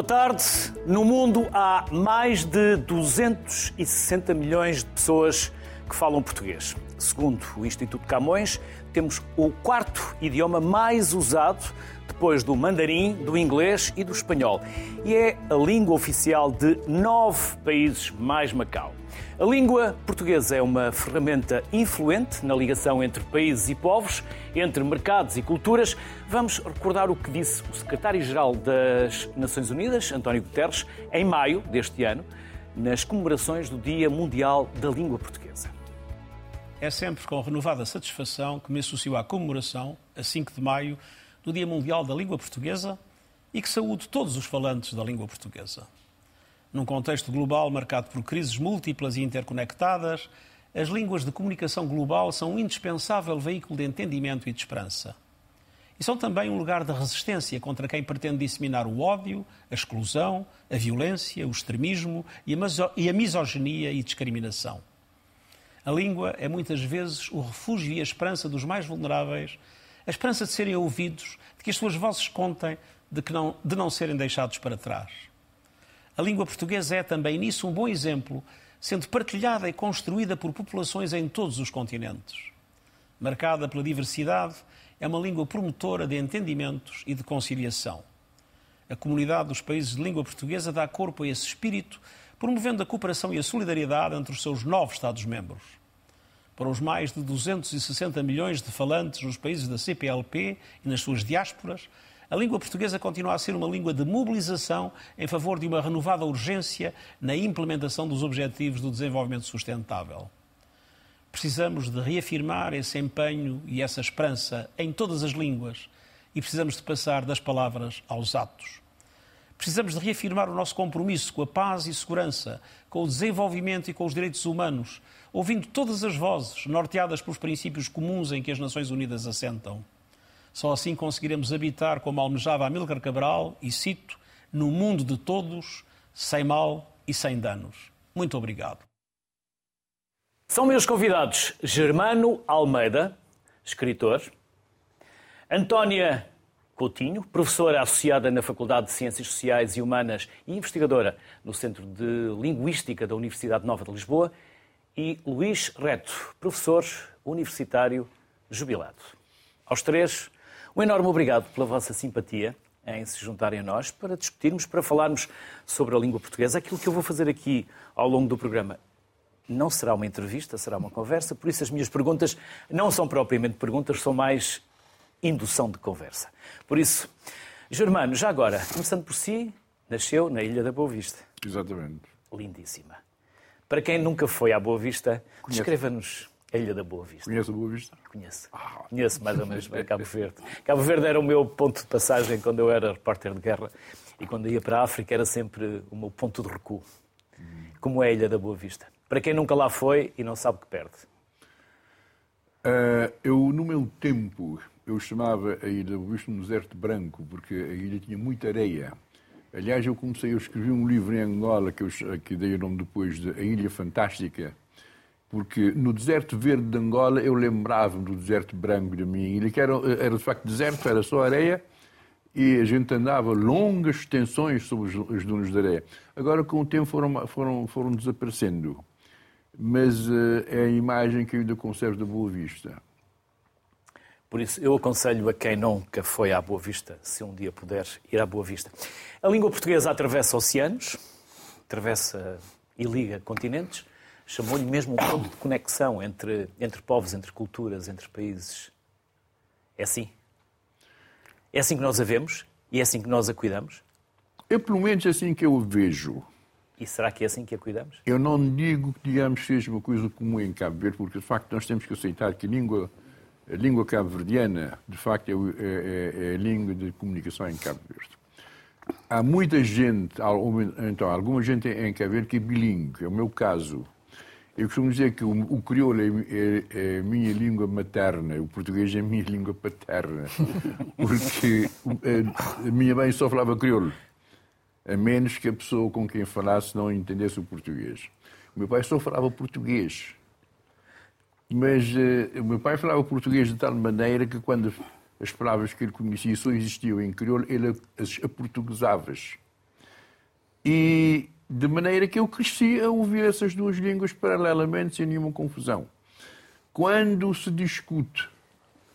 Boa tarde. No mundo há mais de 260 milhões de pessoas que falam português. Segundo o Instituto Camões, temos o quarto idioma mais usado depois do mandarim, do inglês e do espanhol. E é a língua oficial de nove países mais Macau. A língua portuguesa é uma ferramenta influente na ligação entre países e povos, entre mercados e culturas. Vamos recordar o que disse o secretário-geral das Nações Unidas, António Guterres, em maio deste ano, nas comemorações do Dia Mundial da Língua Portuguesa. É sempre com renovada satisfação que me associo à comemoração, a 5 de maio, do Dia Mundial da Língua Portuguesa e que saúde todos os falantes da língua portuguesa. Num contexto global marcado por crises múltiplas e interconectadas, as línguas de comunicação global são um indispensável veículo de entendimento e de esperança. E são também um lugar de resistência contra quem pretende disseminar o ódio, a exclusão, a violência, o extremismo e a misoginia e discriminação. A língua é muitas vezes o refúgio e a esperança dos mais vulneráveis, a esperança de serem ouvidos, de que as suas vozes contem, de, que não, de não serem deixados para trás. A língua portuguesa é também nisso um bom exemplo, sendo partilhada e construída por populações em todos os continentes. Marcada pela diversidade, é uma língua promotora de entendimentos e de conciliação. A comunidade dos países de língua portuguesa dá corpo a esse espírito, promovendo a cooperação e a solidariedade entre os seus nove Estados-membros. Para os mais de 260 milhões de falantes nos países da CPLP e nas suas diásporas, a língua portuguesa continua a ser uma língua de mobilização em favor de uma renovada urgência na implementação dos Objetivos do Desenvolvimento Sustentável. Precisamos de reafirmar esse empenho e essa esperança em todas as línguas e precisamos de passar das palavras aos atos. Precisamos de reafirmar o nosso compromisso com a paz e segurança, com o desenvolvimento e com os direitos humanos, ouvindo todas as vozes norteadas pelos princípios comuns em que as Nações Unidas assentam. Só assim conseguiremos habitar como almejava Amílcar Cabral, e cito, no mundo de todos, sem mal e sem danos. Muito obrigado. São meus convidados Germano Almeida, escritor, Antónia Coutinho, professora associada na Faculdade de Ciências Sociais e Humanas e investigadora no Centro de Linguística da Universidade Nova de Lisboa, e Luís Reto, professor universitário jubilado. Aos três, um enorme obrigado pela vossa simpatia em se juntarem a nós para discutirmos, para falarmos sobre a língua portuguesa. Aquilo que eu vou fazer aqui ao longo do programa não será uma entrevista, será uma conversa, por isso as minhas perguntas não são propriamente perguntas, são mais indução de conversa. Por isso, Germano, já agora, começando por si, nasceu na Ilha da Boa Vista. Exatamente. Lindíssima. Para quem nunca foi à Boa Vista, descreva-nos a Ilha da Boa Vista. Conhece a Boa Vista? Conheço. Ah. Conheço mais ou menos bem Cabo Verde. Cabo Verde era o meu ponto de passagem quando eu era repórter de guerra e quando ia para a África era sempre o meu ponto de recuo. Como é a Ilha da Boa Vista? Para quem nunca lá foi e não sabe que perde. Uh, eu, no meu tempo, eu chamava a Ilha da Boa Vista um deserto branco, porque a ilha tinha muita areia. Aliás, eu comecei, eu escrevi um livro em Angola, que, eu, que dei o nome depois de A Ilha Fantástica, porque no deserto verde de Angola eu lembrava-me do deserto branco da minha ilha, que era, era de facto deserto, era só areia, e a gente andava longas extensões sobre as dunas de areia. Agora, com o tempo, foram, foram, foram desaparecendo. Mas uh, é a imagem que eu ainda conservo da Boa Vista. Por isso, eu aconselho a quem nunca foi à Boa Vista, se um dia puder, ir à Boa Vista. A língua portuguesa atravessa oceanos, atravessa e liga continentes, chamou-lhe mesmo um ponto de conexão entre, entre povos, entre culturas, entre países. É assim? É assim que nós a vemos e é assim que nós a cuidamos? É pelo menos assim que eu a vejo. E será que é assim que a cuidamos? Eu não digo que, digamos, seja uma coisa comum em Cabo Verde, porque, de facto, nós temos que aceitar que a língua, a língua cabo-verdiana, de facto, é, é, é, a língua de comunicação em Cabo Verde. Há muita gente, então, alguma gente em Cabo Verde que é bilíngue. É o meu caso. Eu costumo dizer que o, crioulo é, é, é, a minha língua materna, o português é a minha língua paterna. Porque a, a minha mãe só falava crioulo, a menos que a pessoa com quem falasse não entendesse o português. O meu pai só falava português. Mas uh, o meu pai falava português de tal maneira que quando as palavras que ele conhecia só existiam em crioulo, ele as aportuguesava. E de maneira que eu cresci a ouvir essas duas línguas paralelamente, sem nenhuma confusão. Quando se discute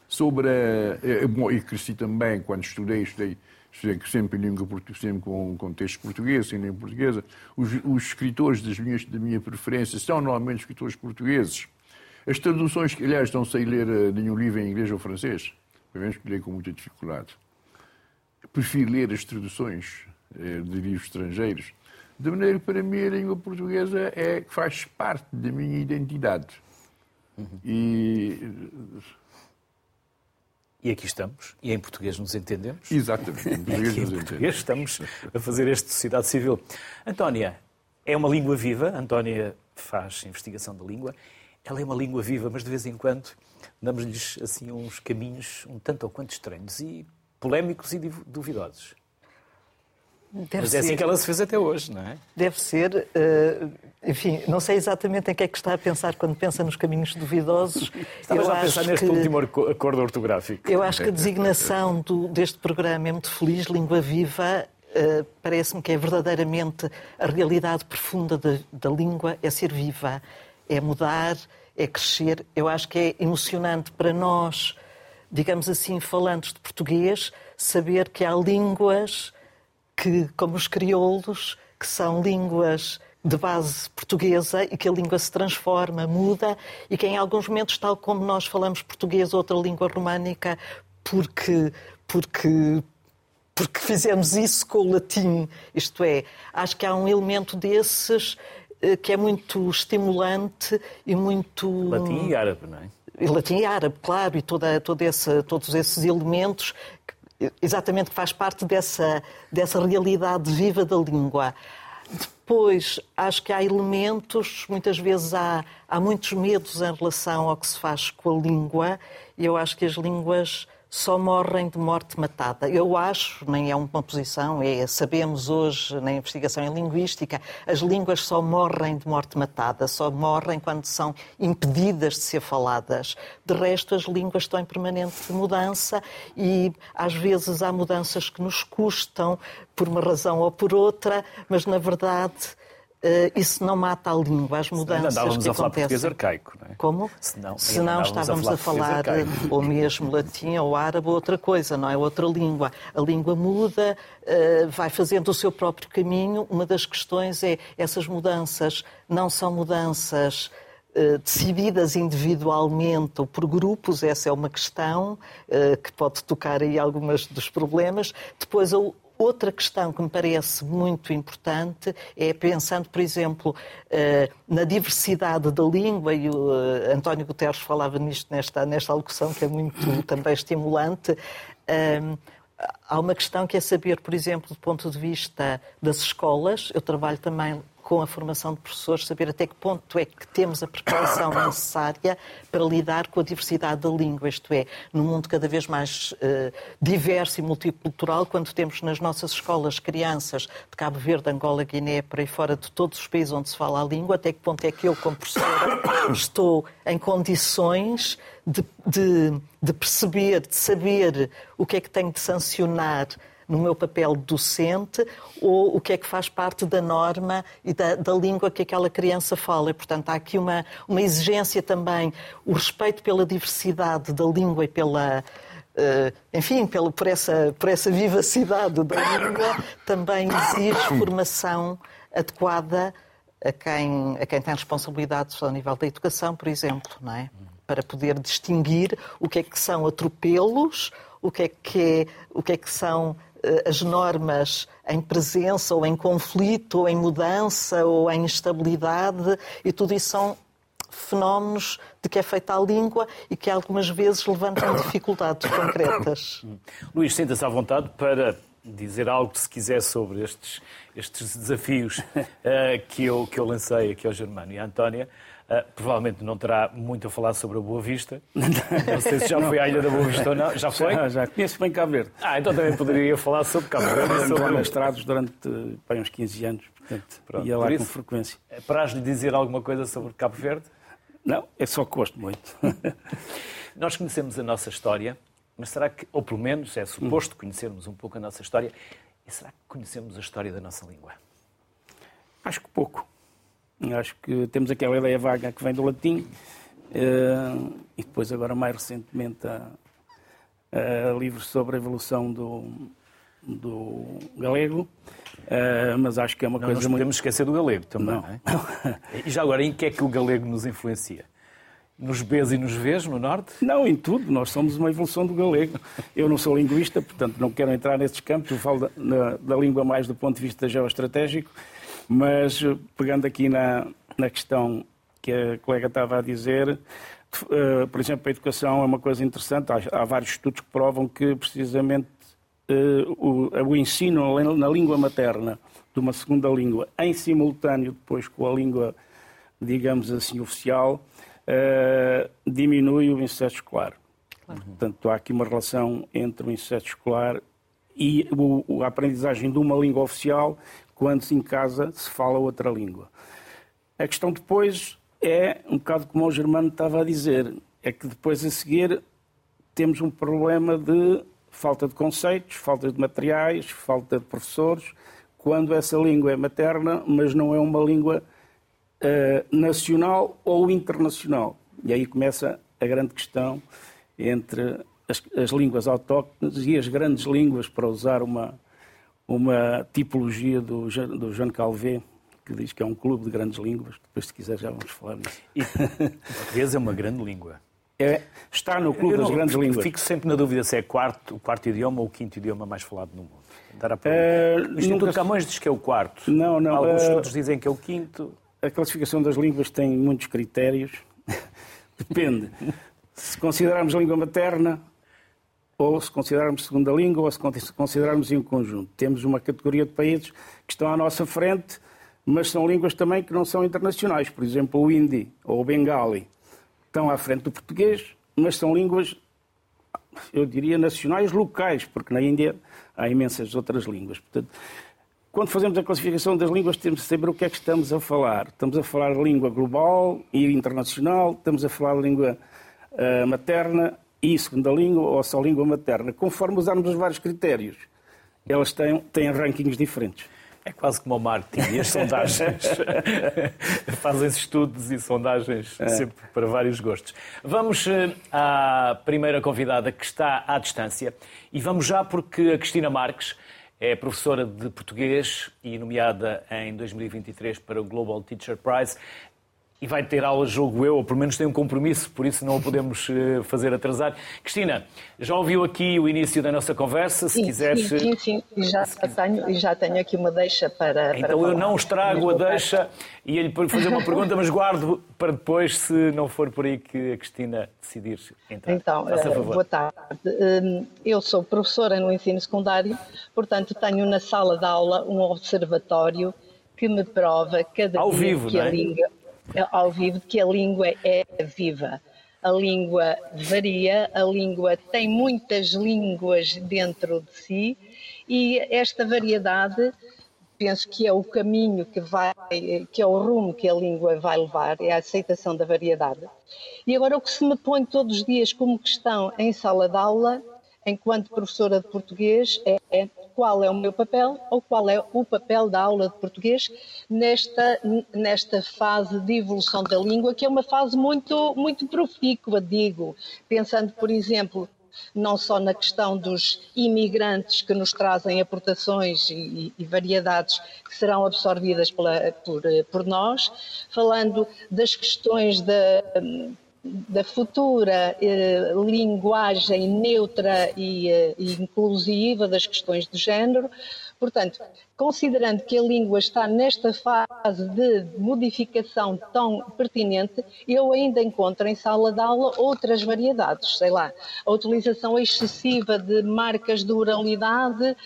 sobre a. Bom, e cresci também, quando estudei, estudei, estudei sempre em língua portuguesa, sempre com contexto português, em língua portuguesa. Os, os escritores das minhas, da minha preferência são normalmente escritores portugueses. As traduções, que, aliás, não sei ler eh, nenhum livro em inglês ou francês, pelo menos que leio com muita dificuldade. Prefiro ler as traduções eh, de livros estrangeiros. De maneira que, para mim, a língua portuguesa é, faz parte da minha identidade. Uhum. E e aqui estamos, e em português nos entendemos. Exatamente, em português nos entendemos. estamos a fazer este Sociedade Civil. Antónia, é uma língua viva, Antónia faz investigação da língua. Ela é uma língua viva, mas de vez em quando damos-lhes assim uns caminhos um tanto ou quanto estranhos e polémicos e duvidosos. Deve Mas é assim que ela se fez até hoje, não é? Deve ser. Uh, enfim, não sei exatamente em que é que está a pensar quando pensa nos caminhos duvidosos. Estava já a pensar neste que, último acordo ortográfico. Eu acho que a designação do, deste programa é muito feliz, Língua Viva. Uh, Parece-me que é verdadeiramente a realidade profunda da língua é ser viva, é mudar, é crescer. Eu acho que é emocionante para nós, digamos assim, falantes de português, saber que há línguas que, como os crioulos, que são línguas de base portuguesa e que a língua se transforma, muda e que em alguns momentos, tal como nós falamos português ou outra língua românica, porque, porque, porque fizemos isso com o latim, isto é, acho que há um elemento desses eh, que é muito estimulante e muito... Latim e árabe, não é? E latim e árabe, claro, e toda, toda essa, todos esses elementos exatamente que faz parte dessa, dessa realidade viva da língua. Depois, acho que há elementos, muitas vezes há, há muitos medos em relação ao que se faz com a língua, e eu acho que as línguas só morrem de morte matada. Eu acho, nem é uma posição, é, sabemos hoje na investigação em linguística, as línguas só morrem de morte matada, só morrem quando são impedidas de ser faladas. De resto, as línguas estão em permanente mudança e às vezes há mudanças que nos custam por uma razão ou por outra, mas na verdade isso não mata a língua, as mudanças que a falar português arcaico, não é? Como? Senão, Se não estávamos a falar, a falar ou mesmo latim ou árabe ou outra coisa, não é? Outra língua. A língua muda, uh, vai fazendo o seu próprio caminho. Uma das questões é essas mudanças não são mudanças decididas individualmente ou por grupos, essa é uma questão que pode tocar aí alguns dos problemas. Depois, Outra questão que me parece muito importante é pensando, por exemplo, eh, na diversidade da língua, e o eh, António Guterres falava nisto nesta, nesta alocução, que é muito também estimulante. Ehm, há uma questão que é saber, por exemplo, do ponto de vista das escolas, eu trabalho também com a formação de professores, saber até que ponto é que temos a preparação necessária para lidar com a diversidade da língua, isto é, num mundo cada vez mais uh, diverso e multicultural, quando temos nas nossas escolas crianças de Cabo Verde, Angola, Guiné, por aí fora, de todos os países onde se fala a língua, até que ponto é que eu, como professora, estou em condições de, de, de perceber, de saber o que é que tenho de sancionar no meu papel docente ou o que é que faz parte da norma e da, da língua que aquela criança fala. E, portanto, há aqui uma, uma exigência também, o respeito pela diversidade da língua e pela. Uh, enfim, pelo, por, essa, por essa vivacidade da língua, também exige formação adequada a quem, a quem tem responsabilidades ao nível da educação, por exemplo, não é? para poder distinguir o que é que são atropelos, o que é que, é, o que, é que são as normas em presença ou em conflito ou em mudança ou em instabilidade e tudo isso são fenómenos de que é feita a língua e que algumas vezes levantam dificuldades concretas. Luís, sinta-se à vontade para dizer algo, se quiser, sobre estes, estes desafios uh, que, eu, que eu lancei aqui ao Germano e à Antónia. Uh, provavelmente não terá muito a falar sobre a Boa Vista. Não sei se já foi à Ilha da Boa Vista ou não. Já foi? Já, já. conheço bem Cabo Verde. Ah, então também poderia falar sobre Cabo Verde. Sobre mestrados durante uns 15 anos, portanto, Pronto, ia lá isso, com frequência. É para lhe dizer alguma coisa sobre Cabo Verde? Não, é só que gosto muito. Nós conhecemos a nossa história, mas será que, ou pelo menos é suposto conhecermos um pouco a nossa história, e será que conhecemos a história da nossa língua? Acho que pouco. Acho que temos aquela ideia vaga que vem do latim uh, e depois agora mais recentemente a, a livro sobre a evolução do, do galego, uh, mas acho que é uma não coisa não muito... podemos esquecer do galego também. Não. É? e já agora, em que é que o galego nos influencia? Nos Bs e nos Vs, no Norte? Não, em tudo. Nós somos uma evolução do galego. Eu não sou linguista, portanto não quero entrar nesses campos. Eu falo da, da língua mais do ponto de vista geoestratégico, mas eh, pegando aqui na, na questão que a colega estava a dizer, uh, por exemplo, a educação é uma coisa interessante. Há, há vários estudos que provam que precisamente uh, o, o ensino na língua materna de uma segunda língua, em simultâneo depois com a língua, digamos assim, oficial, uh, diminui o insucesso escolar. Claro. Portanto, há aqui uma relação entre o insucesso escolar e o, a aprendizagem de uma língua oficial quando em casa se fala outra língua. A questão depois é um bocado como o Germano estava a dizer, é que depois a seguir temos um problema de falta de conceitos, falta de materiais, falta de professores, quando essa língua é materna, mas não é uma língua uh, nacional ou internacional. E aí começa a grande questão entre as, as, línguas autóctones e as grandes línguas, para usar uma, uma tipologia do, do Jean Calvé, que diz que é um clube de grandes línguas. Depois, se quiser, já vamos falar nisso. E português é uma grande língua. É, está no clube das grandes línguas. Fico sempre na dúvida se é quarto, o quarto idioma ou o quinto idioma mais falado no mundo. Uh, o Instituto nunca... Camões diz que é o quarto. Não, não. Alguns uh... estudos dizem que é o quinto a classificação das línguas tem muitos critérios. Depende. Se considerarmos língua materna, ou se considerarmos segunda língua, ou se considerarmos em um conjunto. Temos uma categoria de países que estão à nossa frente, mas são línguas também que não são internacionais. Por exemplo, o hindi ou o bengali estão à frente do português, mas são línguas, eu diria, nacionais locais, porque na Índia há imensas outras línguas. Portanto, quando fazemos a classificação das línguas, temos de saber o que é que estamos a falar. Estamos a falar língua global e internacional, estamos a falar língua uh, materna e segunda língua, ou só língua materna. Conforme usarmos os vários critérios, elas têm, têm rankings diferentes. É quase como o marketing e as sondagens. Fazem-se estudos e sondagens é. sempre para vários gostos. Vamos eh, à primeira convidada que está à distância e vamos já porque a Cristina Marques é professora de português e nomeada em 2023 para o Global Teacher Prize e vai ter aulas, jogo eu, ou pelo menos tem um compromisso, por isso não o podemos eh, fazer atrasar. Cristina, já ouviu aqui o início da nossa conversa? Se sim, quiseres. Sim, sim, sim. Já, se... tenho, já tenho aqui uma deixa para. Então para eu não estrago a deixa e ele fazer uma pergunta, mas guardo para depois, se não for por aí que a Cristina decidir entrar. Então, uh, boa tarde. Hum, eu sou professora no ensino secundário, portanto, tenho na sala de aula um observatório que me prova cada Ao dia vivo, que não é? a língua ao vivo de que a língua é viva. A língua varia, a língua tem muitas línguas dentro de si e esta variedade penso que é o caminho que vai, que é o rumo que a língua vai levar, é a aceitação da variedade. E agora o que se me põe todos os dias como questão em sala de aula, enquanto professora de português, é, é qual é o meu papel ou qual é o papel da aula de português nesta, nesta fase de evolução da língua, que é uma fase muito, muito profícua, digo, pensando, por exemplo, não só na questão dos imigrantes que nos trazem aportações e, e variedades que serão absorvidas pela, por, por nós, falando das questões da da futura eh, linguagem neutra e, eh, e, inclusiva das questões de género. Portanto, considerando que a língua está nesta fase de modificação tão pertinente, eu ainda encontro em sala de aula outras variedades, sei lá, a utilização excessiva de marcas de oralidade,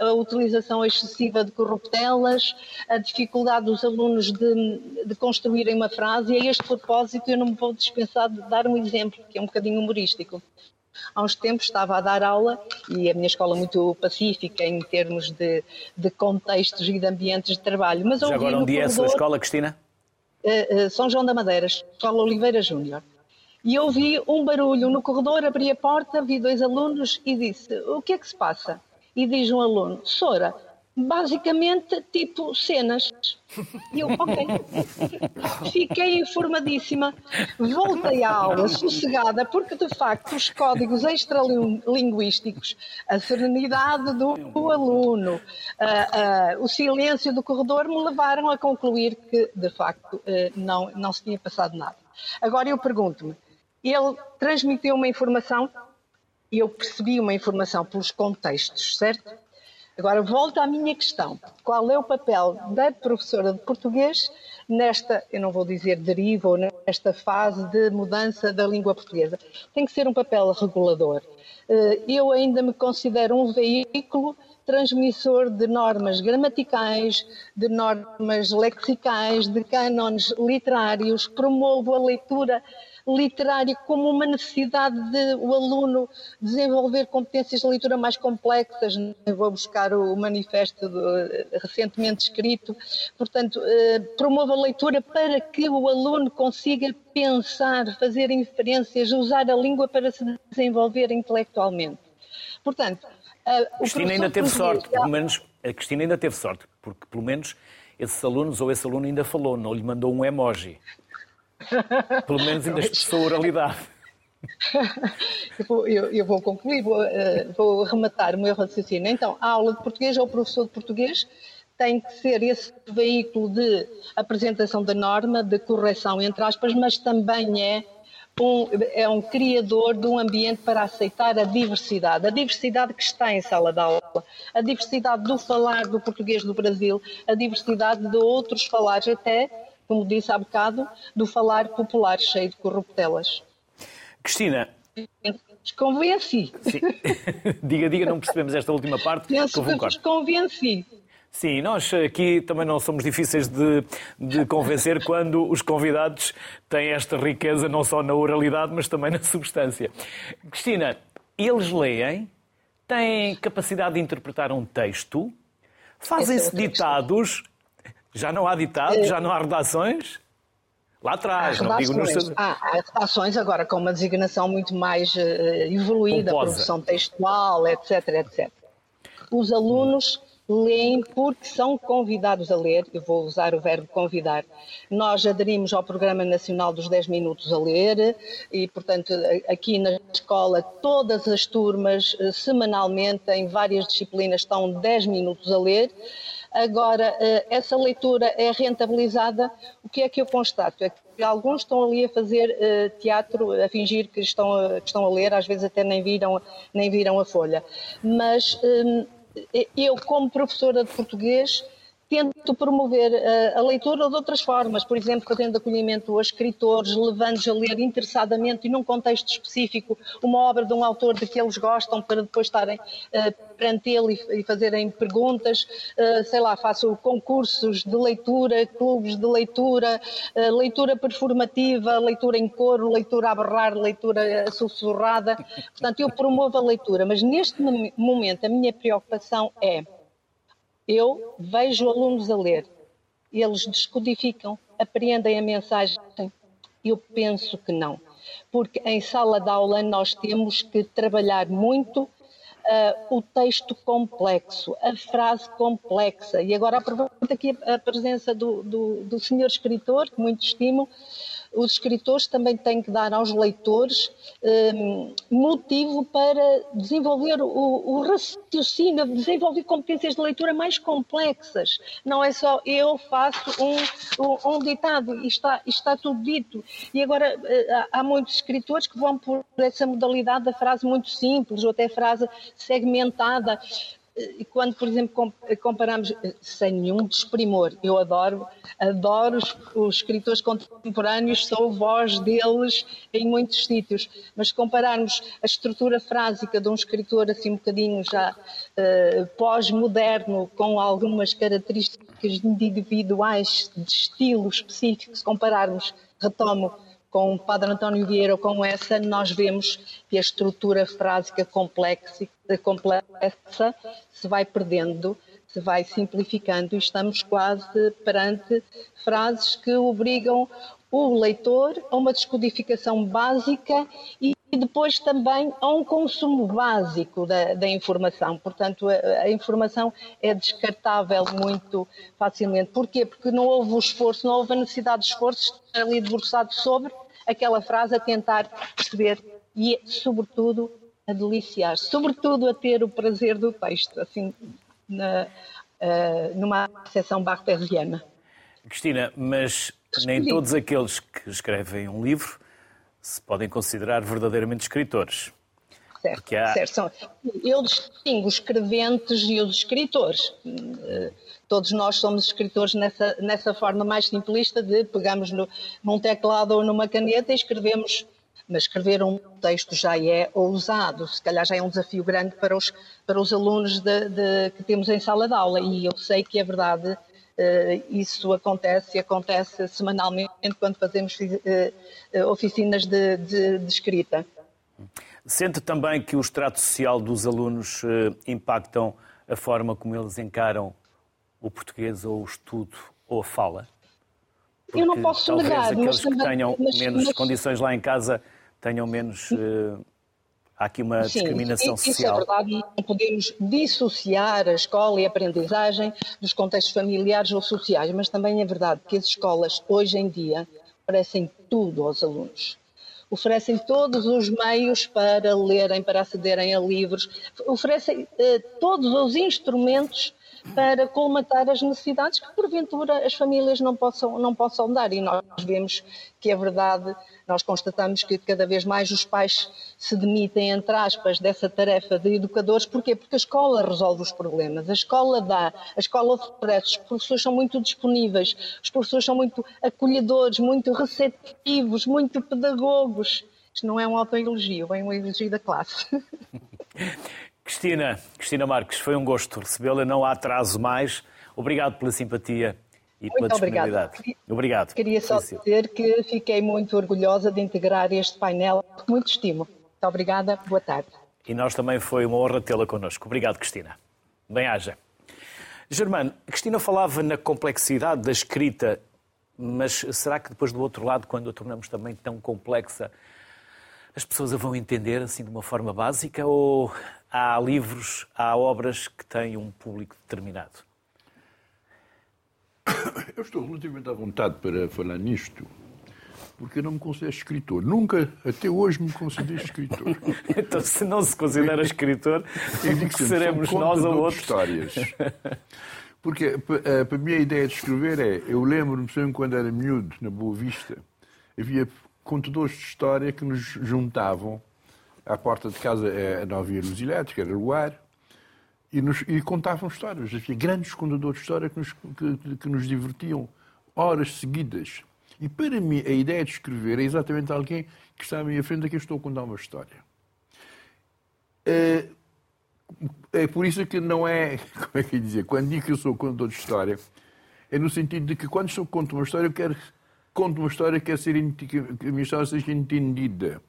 a utilização excessiva de corruptelas, a dificuldade dos alunos de, de, construírem uma frase, e a este propósito eu não me vou dispensar de dar um exemplo, que é um bocadinho humorístico. Há uns tempos estava a dar aula, e a minha escola é muito pacífica em termos de, de contextos e de ambientes de trabalho. Mas Já agora, onde é a sua escola, Cristina? Uh, uh, São João da Madeira, Escola Oliveira Júnior. E ouvi um barulho no corredor, abri a porta, vi dois alunos e disse: O que é que se passa? E diz um aluno: Sora, basicamente tipo cenas. E eu, ok. Fiquei informadíssima. Voltei à aula sossegada, porque de facto os códigos extralinguísticos, a serenidade do aluno, o silêncio do corredor me levaram a concluir que de facto uh, não, não se tinha passado nada. Agora eu pergunto-me, ele transmitiu uma informação e eu percebi uma informação pelos contextos, certo? Agora volto à minha questão. Qual é o papel da professora de português nesta, eu não vou dizer deriva, ou nesta fase de mudança da língua portuguesa? Tem que ser um papel regulador. Eh, eu ainda me considero um veículo transmissor de normas gramaticais, de normas lexicais, de cânones literários, promovo a leitura literário como uma necessidade de o aluno desenvolver competências de leitura mais complexas. Eu vou buscar o manifesto de, recentemente escrito. Portanto, eh, promove a leitura para que o aluno consiga pensar, fazer inferências, usar a língua para se desenvolver intelectualmente. Portanto, a Cristina ainda teve sorte, pelo menos a Cristina ainda teve sorte, porque pelo menos esses alunos ou esse aluno ainda falou, não lhe mandou um emoji. Pelo menos ainda expressou oralidade. eu, vou, eu, eu, vou concluir, vou, uh, vou rematar o meu raciocínio. Então, a aula de português ou o professor de português tem que ser esse veículo de apresentação da norma, de correção, entre aspas, mas também é um, é um criador de um ambiente para aceitar a diversidade. A diversidade que está em sala de aula, a diversidade do falar do português do Brasil, a diversidade de outros falares, até como disse há bocado, do falar popular cheio de corruptelas. Cristina. Convenci. Sim. diga, diga, não percebemos esta última parte. Penso que vos convenci. Sim, nós aqui também não somos difíceis de, de, convencer quando os convidados têm esta riqueza não só na oralidade, mas também na substância. Cristina, eles leem, têm capacidade de interpretar um texto, fazem-se é ditados já não há ditado, já não há redações? Lá atrás, não digo nos... Há, há redações agora com uma designação muito mais uh, evoluída, Pomposa. produção textual, etc, etc. Os alunos leem porque são convidados a ler, eu vou usar o verbo convidar. Nós aderimos ao Programa Nacional dos 10 Minutos a Ler e, portanto, aqui na escola todas as turmas, eh, semanalmente, em várias disciplinas, estão 10 minutos a ler. Agora, eh, essa leitura é rentabilizada, o que é que eu constato? É que alguns estão ali a fazer eh, teatro, a fingir que estão a, que estão a ler, às vezes até nem viram, nem viram a folha. Mas eh, eu, como professora de português, tento promover uh, a leitura de outras formas, por exemplo, fazendo acolhimento a escritores, levando-os a ler interessadamente e num contexto específico uma obra de um autor de que eles gostam para depois estarem uh, perante ele e, fazerem perguntas, uh, sei lá, faço concursos de leitura, clubes de leitura, leitura performativa, leitura em coro, leitura a berrar, leitura sussurrada, portanto eu promovo a leitura, mas neste momento a minha preocupação é eu vejo alunos a ler, eles descodificam, apreendem a mensagem. Eu penso que não, porque em sala de aula nós temos que trabalhar muito uh, o texto complexo, a frase complexa. E agora aproveito aqui a presença do, do, do senhor escritor, que muito estimo, os escritores também têm que dar aos leitores um, motivo para desenvolver o, o, raciocínio, desenvolver competências de leitura mais complexas. Não é só eu faço um, um, ditado e está, está tudo dito. E agora eh, há muitos escritores que vão por essa modalidade da frase muito simples ou até frase segmentada quando, por exemplo, comparamos, eh, sem nenhum desprimor, eu adoro, adoro os, os, escritores contemporâneos, sou voz deles em muitos sítios, mas compararmos a estrutura frásica de um escritor assim um bocadinho já uh, pós-moderno, com algumas características individuais de estilo específico, se compararmos, retomo, com o Padre António Vieira ou com essa, nós vemos que a estrutura frásica complexa, complexa se vai perdendo, se vai simplificando e estamos quase perante frases que obrigam o leitor a uma descodificação básica e depois também a um consumo básico da, da informação. Portanto, a, a, informação é descartável muito facilmente. Porquê? Porque não houve o esforço, não houve a necessidade de esforço estar ali debruçado sobre aquela frase, a tentar perceber e, sobretudo, a deliciar, sobretudo a ter o prazer do texto, assim, na, uh, numa seção bartesiana. Cristina, mas nem todos aqueles que escrevem um livro se podem considerar verdadeiramente escritores. Certo, há... certo. Eu distingo os escreventes e os escritores. Todos nós somos escritores nessa, nessa forma mais simplista de pegamos no, num teclado ou numa caneta e escrevemos mas escrever um texto já é ousado, se calhar já é um desafio grande para os, para os alunos de, de, que temos em sala de aula, e eu sei que é verdade, Uh, isso acontece, acontece semanalmente quando fazemos uh, oficinas de, de, de, escrita. Sente também que o extrato social dos alunos impactam a forma como eles encaram o português ou o estudo ou a fala? Porque eu não posso talvez negar, aqueles mas, que tenham mas, menos mas, condições lá em casa tenham menos há aqui uma Sim, discriminação isso social. Isso é verdade, não podemos dissociar a escola e a aprendizagem dos contextos familiares ou sociais, mas também é verdade que as escolas, hoje em dia, oferecem tudo aos alunos. Oferecem todos os meios para lerem, para acederem a livros, oferecem eh, todos os instrumentos para colmatar as necessidades que, porventura, as famílias não possam, não possam dar. E nós vemos que é verdade, nós constatamos que cada vez mais os pais se demitem, entre aspas, dessa tarefa de educadores. Porquê? Porque a escola resolve os problemas, a escola dá, a escola oferece, os professores são muito disponíveis, os professores são muito acolhedores, muito receptivos, muito pedagogos. Isto não é um autoelogio, é um elogio da classe. Cristina, Cristina Marques, foi um gosto recebê-la, não há atraso mais. Obrigado pela simpatia e pela muito disponibilidade. Obrigado. Obrigado. Queria só dizer que fiquei muito orgulhosa de integrar este painel, muito estimo. Muito obrigada, boa tarde. E nós também foi uma honra tê-la connosco. Obrigado, Cristina. Bem-haja. Germano, Cristina falava na complexidade da escrita, mas será que depois do outro lado, quando a tornamos também tão complexa, as pessoas a vão entender assim de uma forma básica ou há livros, há obras que têm um público determinado? Eu estou relativamente à vontade para falar nisto, porque eu não me considero escritor. Nunca, até hoje, me considero escritor. então, se não se considera escritor, digo que seremos nós ou outros. histórias. Porque eh, para mim a ideia de escrever é, eu lembro-me sempre quando era miúdo, na Boa Vista, havia contadores de história que nos juntavam à porta de casa, eh, não havia luz elétrica, era luar, e, nos, e contavam histórias. Havia grandes contadores de história que nos, que, que nos divertiam horas seguidas. E para mim, a ideia de escrever é exatamente alguém que está à minha frente a quem estou a contar uma história. É, é por isso que não é, como é que eu dizer, quando digo que eu sou contador de história, é no sentido de que quando estou conto uma história, eu quero conto uma história que quer ser que a minha história seja entendida.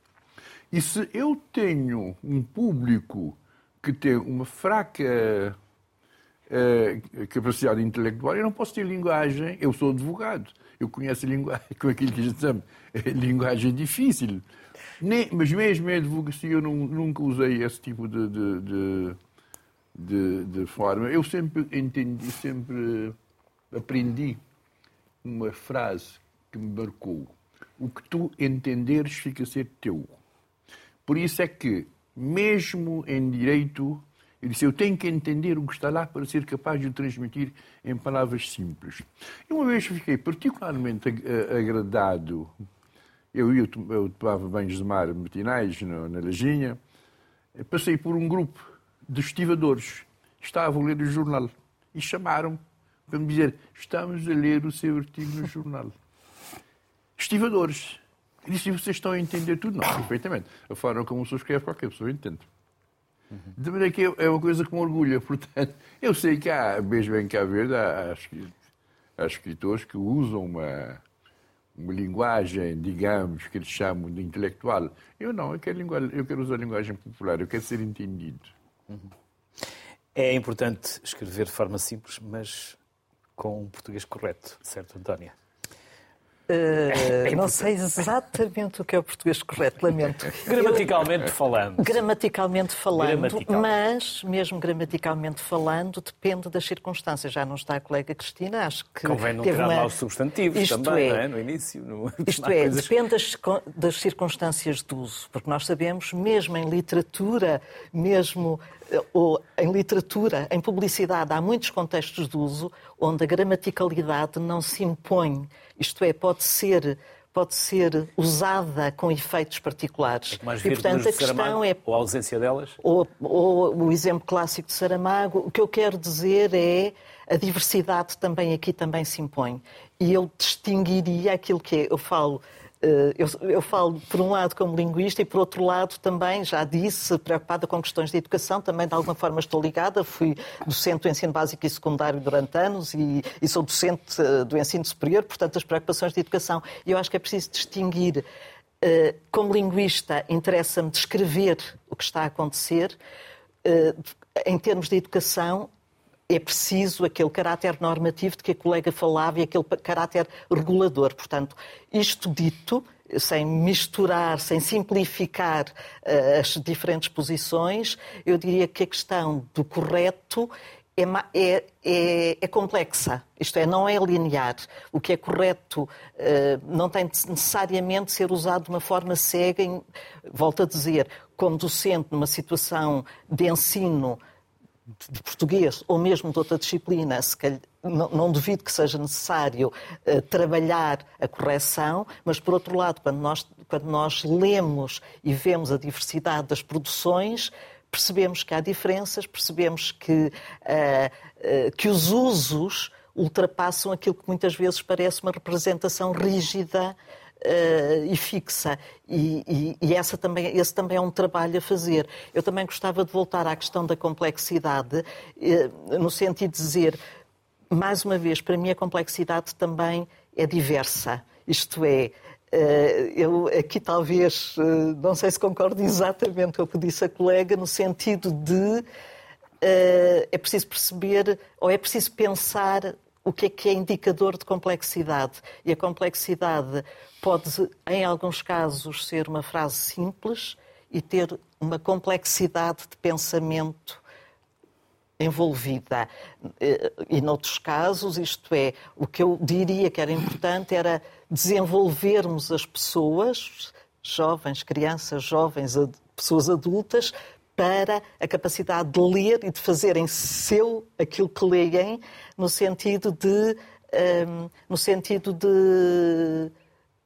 E se eu tenho um público que tem uma fraca uh, capacidade intelectual, eu não posso ter linguagem. Eu sou advogado, eu conheço a linguagem, com aquilo que a gente chama linguagem difícil. Nem, mas mesmo em advocacia eu não, nunca usei esse tipo de, de, de, de, de forma. Eu sempre entendi, sempre aprendi uma frase que me marcou. O que tu entenderes fica a ser teu. Por isso é que, mesmo em direito, eu disse, eu tenho que entender o que está lá para ser capaz de o transmitir em palavras simples. E uma vez fiquei particularmente agradado, eu, eu, eu tomava banhos de mar matinais na, na Lajinha, passei por um grupo de estivadores, estavam a ler o jornal e chamaram para me dizer, estamos a ler o seu artigo no jornal. Estivadores. E disse, vocês estão a entender tudo? Não, perfeitamente. A forma como se escreve, qualquer pessoa entende. De maneira que é uma coisa que me orgulha. Portanto, eu sei que há, mesmo em Cabo Verde, há, há escritores que usam uma, uma linguagem, digamos, que eles chamam de intelectual. Eu não, eu quero, eu quero usar a linguagem popular, eu quero ser entendido. É importante escrever de forma simples, mas com um português correto, certo, Antónia? Uh, não sei exatamente o que é o português correto, lamento. Gramaticalmente Eu, falando. Gramaticalmente falando, Gramatical. mas mesmo gramaticalmente falando, depende das circunstâncias. Já não está a colega Cristina, acho que. Convém não tirar uma... substantivos isto também, é, não é? No início. No... Isto é, coisas... depende das, das circunstâncias de uso, porque nós sabemos, mesmo em literatura, mesmo ou em literatura, em publicidade, há muitos contextos de uso onde a gramaticalidade não se impõe. Isto é, pode ser pode ser usada com efeitos particulares. É e, portanto, a questão é. Ou a ausência delas? Ou, ou, o exemplo clássico de Saramago. O que eu quero dizer é a diversidade também aqui também se impõe. E eu distinguiria aquilo que é, eu falo eu, eu, falo, por um lado, como linguista e, por outro lado, também, já disse, preocupada com questões de educação, também de alguma forma estou ligada. Fui docente do ensino básico e secundário durante anos e, e sou docente eh, do ensino superior, portanto, as preocupações de educação. E eu acho que é preciso distinguir. Eh, como linguista, interessa-me descrever o que está a acontecer. Em termos de educação, é preciso aquele caráter normativo de que a colega falava e aquele caráter regulador. Portanto, isto dito, sem misturar, sem simplificar uh, as diferentes posições, eu diria que a questão do correto é, é, é, é, complexa, isto é, não é linear. O que é correto uh, não tem de necessariamente ser usado de uma forma cega. Em, volto a dizer, como docente numa situação de ensino de português ou mesmo de outra disciplina, calhar, não, não, duvido que seja necessário uh, trabalhar a correção, mas por outro lado, quando nós, quando nós lemos e vemos a diversidade das produções, percebemos que há diferenças, percebemos que, uh, uh, que os usos ultrapassam aquilo que muitas vezes parece uma representação rígida uh, e fixa. E, e, e, essa também, esse também é um trabalho a fazer. Eu também gostava de voltar à questão da complexidade, uh, no sentido de dizer, mais uma vez, para mim a complexidade também é diversa. Isto é, uh, eu aqui talvez, não sei se concordo exatamente com o que disse a colega, no sentido de é preciso perceber, ou é preciso pensar o que é que é indicador de complexidade. E a complexidade pode, em alguns casos, ser uma frase simples e ter uma complexidade de pensamento envolvida. Eh, e, noutros casos, isto é, o que eu diria que era importante era desenvolvermos as pessoas, jovens, crianças, jovens, pessoas adultas, para a capacidade de ler e de fazerem seu aquilo que leem, no sentido de, um, ehm, no sentido de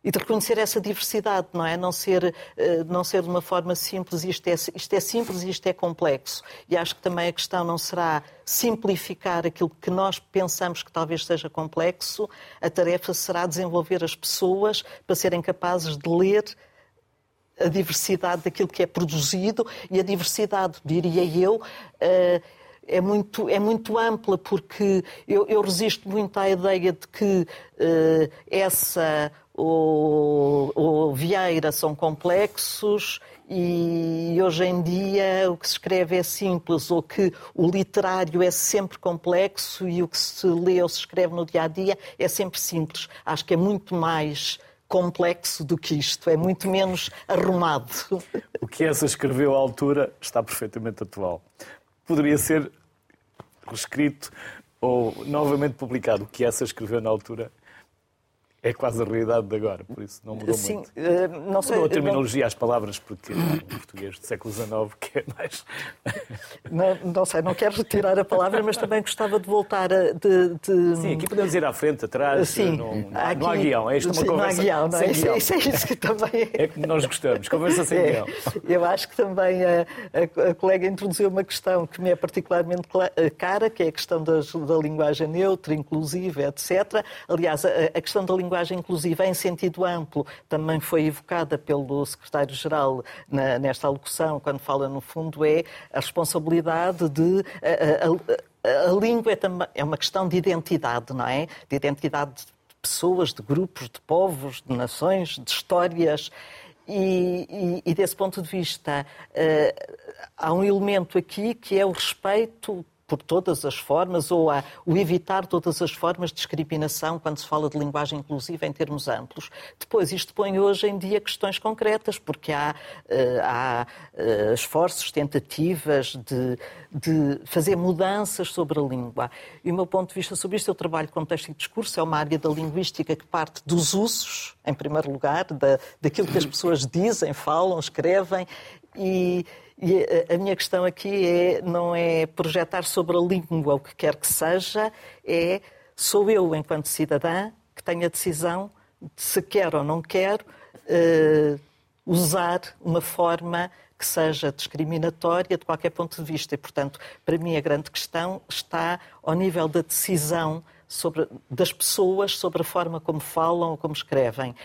e de reconhecer essa diversidade, não é? Não ser, eh, não ser de uma forma simples, isto é, isto é simples e isto é complexo. E acho que também a questão não será simplificar aquilo que nós pensamos que talvez seja complexo, a tarefa será desenvolver as pessoas para serem capazes de ler a diversidade daquilo que é produzido e a diversidade, diria eu, eh, é muito, é muito ampla, porque eu, eu resisto muito à ideia de que uh, essa ou, ou Vieira são complexos e hoje em dia o que se escreve é simples, ou que o literário é sempre complexo e o que se lê ou se escreve no dia a dia é sempre simples. Acho que é muito mais complexo do que isto, é muito menos arrumado. O que essa escreveu à altura está perfeitamente atual. Poderia ser reescrito ou novamente publicado. O que essa escreveu na altura é quase a realidade de agora, por isso não mudou Sim, muito. Uh, não sei, mudou a terminologia, não... as palavras, porque é português do século XIX que é mais... Não, não, sei, não quero retirar a palavra, mas também gostava de voltar a... De, de... Sim, aqui podemos ir à frente, atrás, Sim, não, não, aqui... não há guião. É isto uma Sim, conversa não há guião, não é? Isso, isso, é isso que também é... É que nós gostamos, conversa sem é, guião. Eu acho que também a, a, a, colega introduziu uma questão que me é particularmente cara, que é a questão das, da linguagem neutra, inclusiva, etc. Aliás, a, a questão da linguagem inclusiva em sentido amplo, também foi evocada pelo secretário-geral nesta alocução, quando fala, no fundo, é a responsabilidade de. A, a, a, a língua é, também, é uma questão de identidade, não é? De identidade de pessoas, de grupos, de povos, de nações, de histórias. E, e, e, desse ponto de vista, uh, há um elemento aqui que é o respeito por todas as formas ou a, o evitar todas as formas de discriminação quando se fala de linguagem inclusiva em termos amplos. Depois, isto põe hoje em dia questões concretas, porque há, uh, há uh, esforços, tentativas de, de fazer mudanças sobre a língua. E o meu ponto de vista sobre isto, eu trabalho com texto e discurso, é uma área da linguística que parte dos usos, em primeiro lugar, da, daquilo que as pessoas dizem, falam, escrevem, e, e a minha questão aqui é, não é projetar sobre a língua o que quer que seja, é sou eu, enquanto cidadã, que tenho a decisão de se quer ou não quer uh, usar uma forma que seja discriminatória de qualquer ponto de vista. E, portanto, para mim a grande questão está ao nível da decisão sobre, das pessoas sobre a forma como falam ou como escrevem.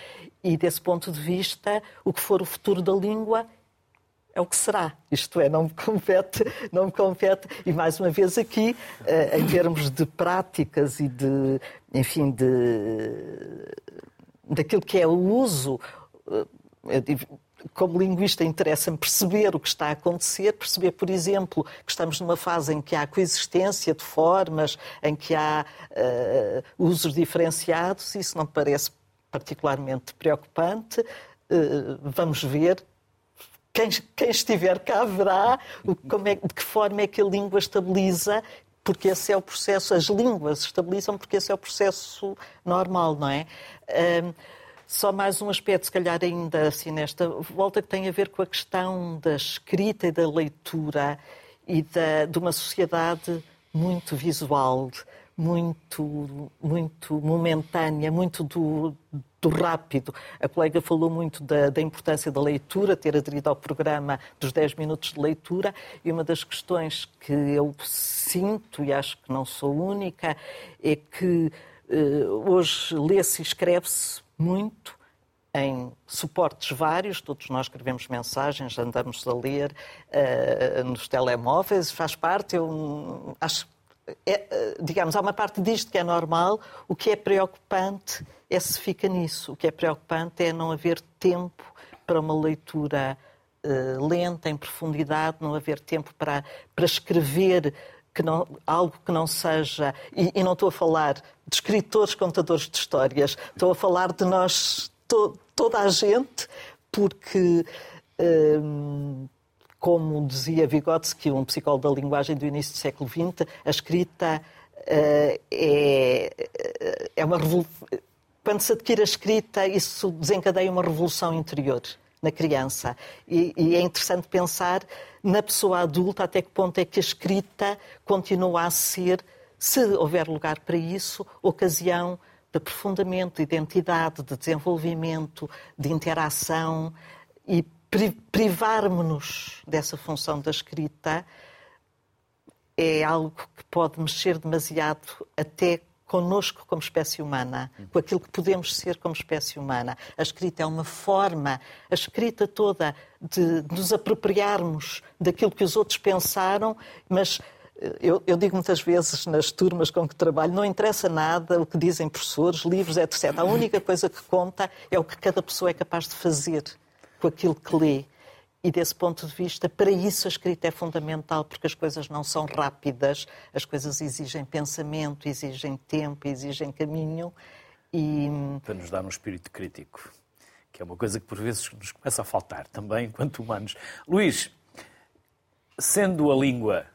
E, desse ponto de vista, o que for o futuro da língua é o que será. Isto é, não me compete, não me compete. E mais uma vez aqui, eh, em termos de práticas e de, enfim, de daquilo que é o uso, eh, como linguista interessa-me perceber o que está a acontecer, perceber, por exemplo, que estamos numa fase em que há coexistência de formas, em que há uh, usos diferenciados, isso não me parece particularmente preocupante. Uh, vamos ver quem, quem estiver cá verá como é, de que forma é que a língua estabiliza porque esse é o processo, as línguas estabilizam porque esse é o processo normal, não é? Um, só mais um aspecto, se calhar ainda assim nesta volta, que tem a ver com a questão da escrita e da leitura e da, de uma sociedade muito visual, muito, muito momentânea, muito do, do rápido. A colega falou muito da, da, importância da leitura, ter aderido ao programa dos 10 minutos de leitura, e uma das questões que eu sinto, e acho que não sou única, é que eh, hoje lê-se e escreve-se muito em suportes vários, todos nós escrevemos mensagens, andamos a ler uh, nos telemóveis, faz parte, eu acho é, digamos, há uma parte disto que é normal, o que é preocupante é se fica nisso. O que é preocupante é não haver tempo para uma leitura uh, lenta, em profundidade, não haver tempo para, para escrever que não, algo que não seja. E, e, não estou a falar de escritores, contadores de histórias, estou a falar de nós, to, toda a gente, porque. Uh, como dizia Vygotsky, um psicólogo da linguagem do início do século XX, a escrita uh, é, é uma revolução. Quando se adquire a escrita, isso desencadeia uma revolução interior na criança. E, e, é interessante pensar na pessoa adulta até que ponto é que a escrita continua a ser, se houver lugar para isso, ocasião de aprofundamento, de identidade, de desenvolvimento, de interação e privarmos-nos dessa função da escrita é algo que pode mexer demasiado até connosco como espécie humana, com aquilo que podemos ser como espécie humana. A escrita é uma forma, a escrita toda de nos apropriarmos daquilo que os outros pensaram, mas eh, eu, eu, digo muitas vezes nas turmas com que trabalho, não interessa nada o que dizem professores, livros, etc. A única coisa que conta é o que cada pessoa é capaz de fazer com aquilo que lê. E desse ponto de vista, para isso a escrita é fundamental, porque as coisas não são rápidas, as coisas exigem pensamento, exigem tempo, exigem caminho. E... Para nos dar um espírito crítico, que é uma coisa que por vezes nos começa a faltar também enquanto humanos. Luís, sendo a língua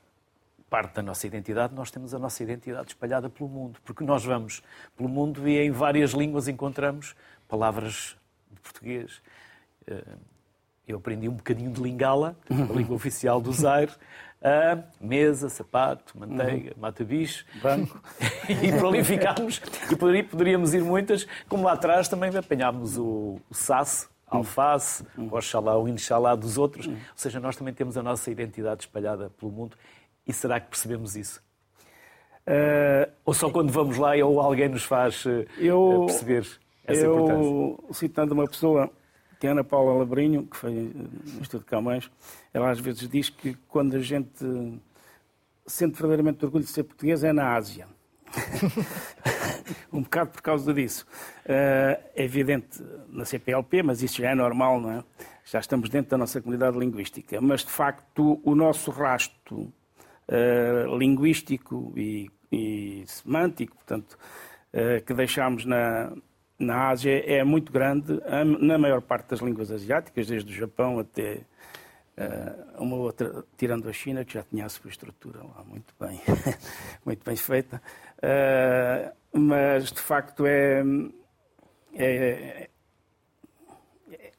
parte da nossa identidade, nós temos a nossa identidade espalhada pelo mundo, porque nós vamos pelo mundo e em várias línguas encontramos palavras de português, eu aprendi um bocadinho de lingala, a língua oficial do Zaire, a mesa, sapato, manteiga, uhum. mata-bicho, banco, e por ali ficámos, e por aí poderíamos ir muitas, como lá atrás também apanhámos o, o sasse, a alface, uhum. o oxalá, o inxalá dos outros, uhum. ou seja, nós também temos a nossa identidade espalhada pelo mundo, e será que percebemos isso? Uh, ou só quando vamos lá ou alguém nos faz uh, eu, perceber essa eu, importância? Citando uma pessoa que a Ana Paula Labrinho, que foi no Instituto de Camões, ela às vezes diz que quando a gente sente verdadeiramente orgulho de ser português é na Ásia. um bocado por causa disso. Uh, é evidente na CPLP, mas isso já é normal, não é? Já estamos dentro da nossa comunidade linguística. Mas, de facto, o nosso rasto uh, linguístico e, semântico, portanto, que deixámos na, na Ásia é muito grande, na maior parte das línguas asiáticas, desde o Japão até uh, uma outra, tirando a China, que já tinha a sua estrutura lá muito bem, muito bem feita. mas, de facto, é, é,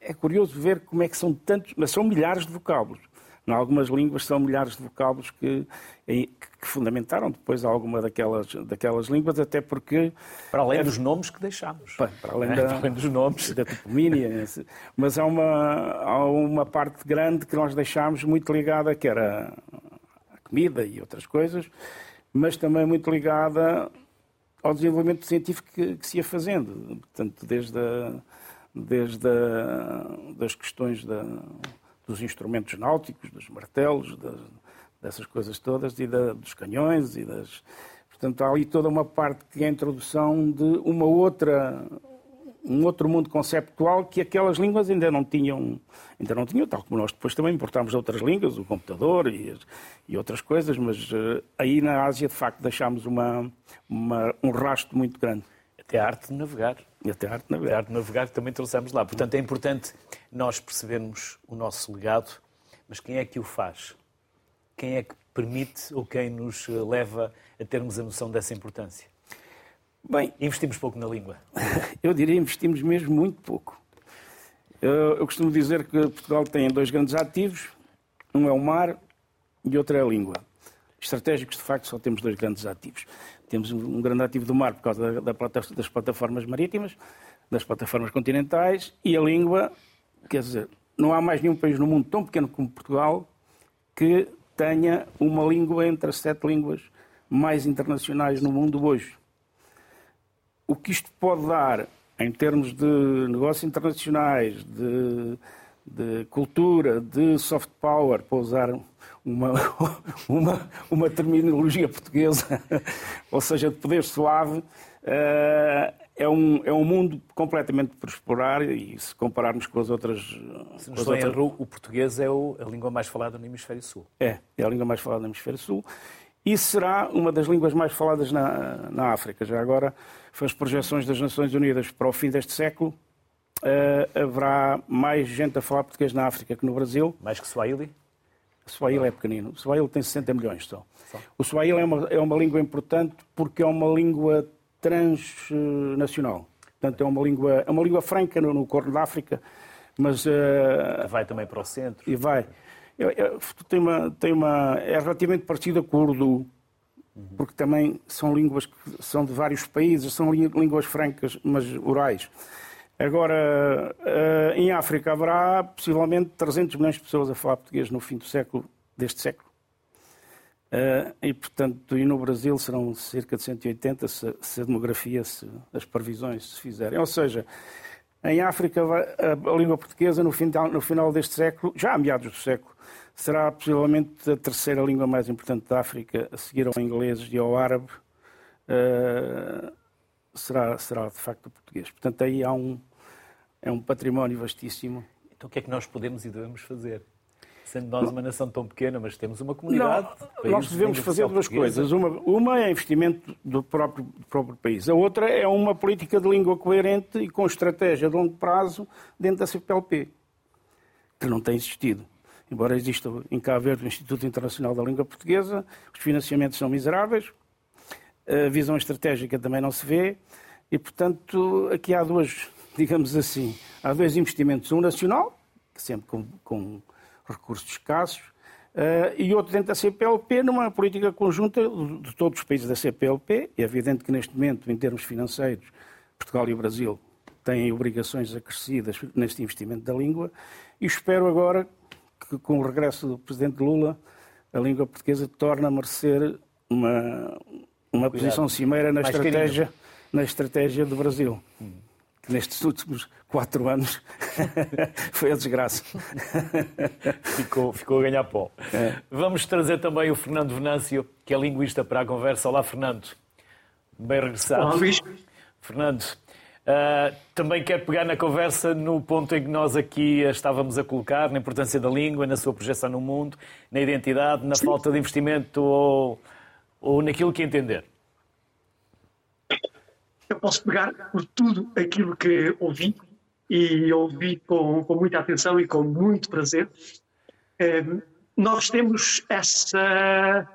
é curioso ver como é que são tantos, mas são milhares de vocábulos. Em algumas línguas são milhares de vocábulos que, que, fundamentaram depois alguma daquelas, daquelas línguas, até porque... Para além é, dos nomes que deixámos. Para, para além, é, da, para além dos nomes. Da topomínia. mas há uma, há uma parte grande que nós deixámos muito ligada, que era a comida e outras coisas, mas também muito ligada ao desenvolvimento científico que, que se ia fazendo. Portanto, desde a desde a, das questões da, dos instrumentos náuticos, dos martelos, das, dessas coisas todas, e da, dos canhões e das. Portanto, há ali toda uma parte que é a introdução de uma outra, um outro mundo conceptual que aquelas línguas ainda não tinham, ainda não tinham, tal como nós depois também importámos outras línguas, o computador e, e outras coisas, mas uh, aí na Ásia, de facto, deixámos uma, uma, um rastro muito grande. Até a arte de navegar. E até a arte de navegar. A arte de navegar também trouxemos lá. Portanto, é importante nós percebermos o nosso legado, mas quem é que o faz? Quem é que permite ou quem nos leva a termos a noção dessa importância? Bem, investimos pouco na língua. Eu diria investimos mesmo muito pouco. Eu, eu costumo dizer que Portugal tem dois grandes ativos, um é o mar e outro é a língua. Estratégicos, de facto, só temos dois grandes ativos. Temos um grande ativo do mar por causa da, da, das plataformas marítimas, das plataformas continentais e a língua, quer dizer, não há mais nenhum país no mundo tão pequeno como Portugal que tenha uma língua entre as sete línguas mais internacionais no mundo hoje. O que isto pode dar em termos de negócios internacionais, de, de cultura, de soft power, para usar uma, uma, uma terminologia portuguesa, ou seja, de poder suave, uh, é, um, é um mundo completamente por explorar e se compararmos com as outras... Se não estou outras... o português é o, a língua mais falada no Hemisfério Sul. É, é a língua mais falada no Hemisfério Sul e será uma das línguas mais faladas na, na África. Já agora, foi as projeções das Nações Unidas para o fim deste século, uh, haverá mais gente a falar português na África que no Brasil. Mais que Swahili? Swahili é pequenino. O Swahili tem 60 milhões só. O Swahili é uma, é uma língua importante porque é uma língua transnacional. Portanto, é uma língua, é uma língua franca no, no Corno da África, mas... Uh, vai também para o centro. E vai. tem uma, tem uma, é relativamente parecida com o Urdu, porque também são línguas que são de vários países, são línguas francas, mas orais. Agora, eh, em África haverá possivelmente 300 milhões de pessoas a falar português no fim do século, deste século. Eh, e, portanto, e no Brasil serão cerca de 180 se, se a demografia, se as previsões se fizerem. Ou seja, em África, a, língua portuguesa, no final, no final deste século, já a meados do século, será possivelmente a terceira língua mais importante da África, a seguir ao inglês e ao árabe. Uh, será, será de facto o português. Portanto, aí há um, é um património vastíssimo. Então, o que é que nós podemos e devemos fazer? Sendo nós uma nação tão pequena, mas temos uma comunidade. Não, nós devemos fazer duas coisas. Uma, uma é investimento do próprio, do próprio país. A outra é uma política de língua coerente e com estratégia de longo prazo dentro da CPLP, que não tem existido. Embora exista em Cabo Verde o Instituto Internacional da Língua Portuguesa, os financiamentos são miseráveis, a visão estratégica também não se vê, e, portanto, aqui há duas, digamos assim, há dois investimentos. Um nacional, sempre com, com recursos escassos, uh, e outro dentro da CPLP, numa política conjunta de todos os países da CPLP. É evidente que, neste momento, em termos financeiros, Portugal e o Brasil têm obrigações acrescidas neste investimento da língua, e espero agora que, com o regresso do Presidente Lula, a língua portuguesa torne a merecer uma, uma posição cimeira na estratégia, na estratégia do Brasil. Hum. Que nestes últimos quatro anos foi a desgraça. ficou, ficou a ganhar pó. É. Vamos trazer também o Fernando Venâncio, que é linguista, para a conversa. Olá, Fernando. Bem regressado. Olá, Luís. Fernando, Uh, também quero pegar na conversa no ponto em que nós aqui estávamos a colocar, na importância da língua, na sua projeção no mundo, na identidade, na Sim. falta de investimento ou, ou naquilo que entender. Eu posso pegar por tudo aquilo que ouvi e ouvi com, com muita atenção e com muito prazer. É, nós temos essa.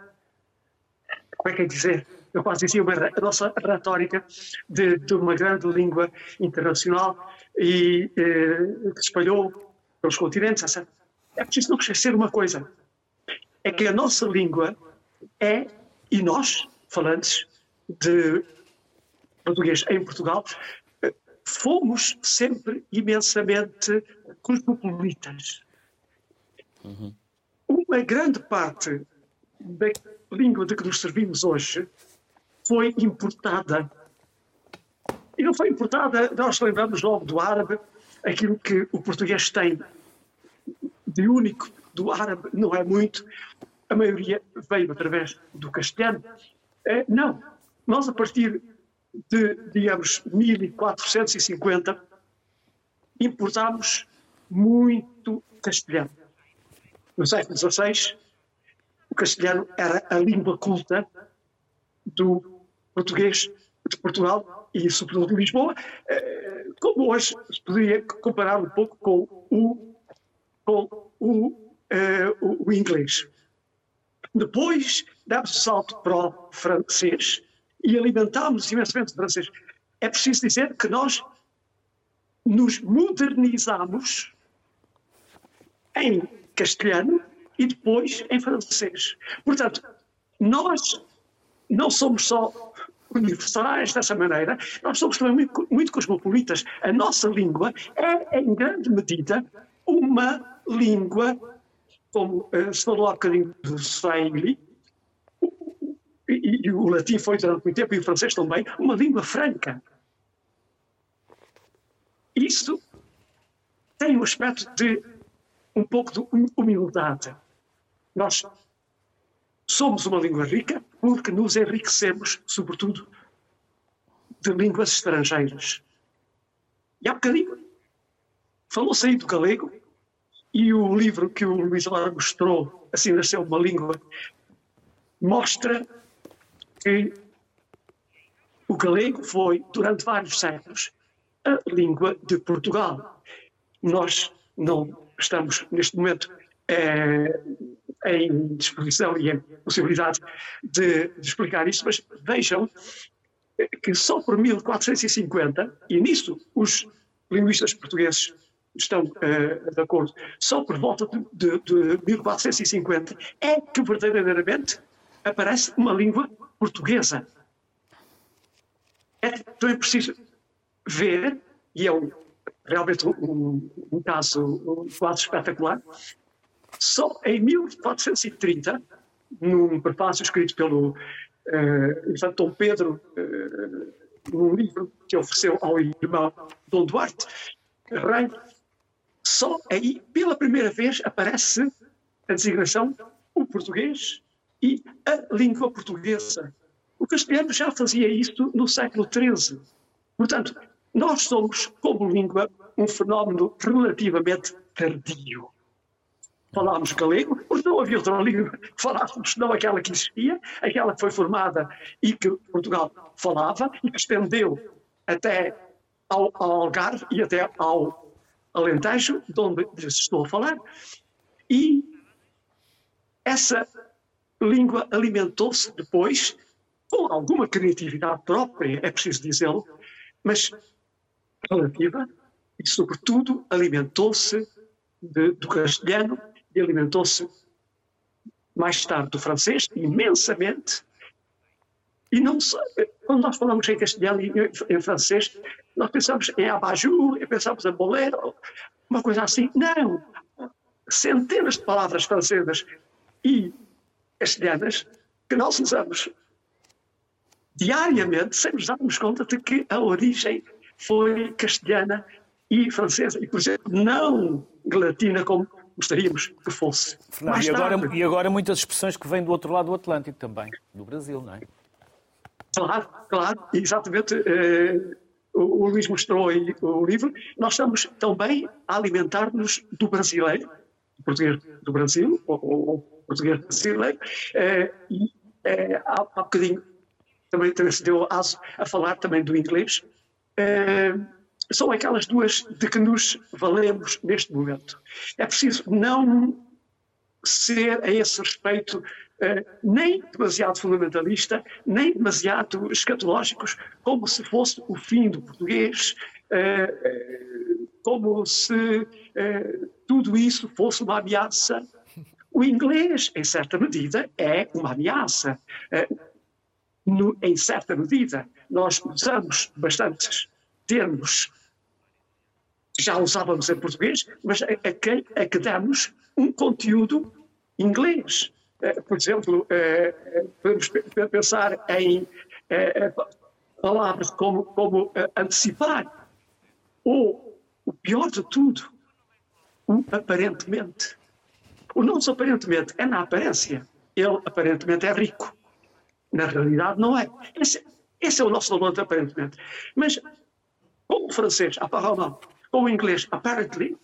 Como é que é dizer? eu quase dizia, uma, a nossa retórica de, de, uma grande língua internacional e eh, que se espalhou pelos continentes. É preciso não esquecer uma coisa, é que a nossa língua é, e nós, falantes de português em Portugal, fomos sempre imensamente cosmopolitas. Uhum. Uma grande parte da língua de que nos servimos hoje foi importada. E não foi importada, nós lembramos logo do árabe, aquilo que o português tem de único do árabe não é muito, a maioria veio através do castelhano. É, não, nós a partir de, digamos, 1450, importámos muito castelhano. No século XVI, o castelhano era a língua culta do português de Portugal e, sobretudo, de Lisboa, eh, como hoje se poderia comparar um pouco com o, com o, uh, o, inglês. Depois o salto para o francês e alimentámos imensamente o francês. É preciso dizer que nós nos modernizamos em castelhano e depois em francês. Portanto, nós não somos só universais dessa maneira, nós somos também muito, muito cosmopolitas. A nossa língua é, em grande medida, uma língua, como uh, se falou há bocadinho do Swahili, e, e, o latim foi durante muito tempo, e o francês também, uma língua franca. Isso tem um aspecto de um pouco de humildade. Nós somos uma língua rica porque nos enriquecemos, sobretudo, de línguas estrangeiras. E há bocadinho falou-se aí do galego e o livro que o Luís Lara mostrou, Assim Nasceu uma Língua, mostra que o galego foi, durante vários séculos, a língua de Portugal. Nós não estamos, neste momento, é, em disposição e em possibilidade de, de explicar isso, mas vejam que só por 1450, e nisso os linguistas portugueses estão uh, de acordo, só por volta de, de, de 1450 é que verdadeiramente aparece uma língua portuguesa. É, então é preciso ver, e é um, realmente um, um caso quadro espetacular, só em 1430, num prefácio escrito pelo uh, Dom Pedro, uh, num livro que ofereceu ao irmão Dom Duarte, rei, só aí, pela primeira vez, aparece a designação o português e a língua portuguesa. O castelhano já fazia isto no século XIII. Portanto, nós somos, como língua, um fenómeno relativamente tardio falámos galego, porque não havia outra língua que falássemos, não aquela que existia, aquela que foi formada e que Portugal falava e que estendeu até ao, ao Algarve e até ao Alentejo, de onde estou a falar. E essa língua alimentou-se depois com alguma criatividade própria, é preciso dizê-lo, mas relativa, e sobretudo alimentou-se do castelhano e alimentou-se mais tarde do francês, imensamente. E não só, quando nós falamos em castelhano e em francês, nós pensamos em abajur, pensamos em bolero, uma coisa assim. Não! Centenas de palavras francesas e castelhanas que nós usamos diariamente sem nos darmos conta de que a origem foi castelhana e francesa. E, por exemplo, não latina como gostaríamos que fosse. Fernando, e, agora, e agora muitas expressões que vêm do outro lado do Atlântico também, do Brasil, não é? Claro, claro, exatamente. Eh, o, o Luís mostrou aí o livro, nós estamos também a alimentar-nos do brasileiro, do português do Brasil, ou, ou português brasileiro, eh, e eh, há, há bocadinho também, se deu a, a falar também do inglês. Eh, são aquelas duas de que nos valemos neste momento. É preciso não ser a esse respeito eh, nem demasiado fundamentalista, nem demasiado escatológicos, como se fosse o fim do português, eh, como se tudo isso fosse uma ameaça. O inglês, em certa medida, é uma ameaça. em certa medida, nós usamos bastantes termos que já usávamos em português, mas a, a, a que damos um conteúdo inglês. Eh, por exemplo, eh, eh, podemos pensar em palavras como, como antecipar, ou, o pior de tudo, o aparentemente. O não aparentemente é na aparência. Ele aparentemente é rico. Na realidade, não é. Esse, esse é o nosso de aparentemente. Mas, com o francês, apparemment, com o inglês, apparently,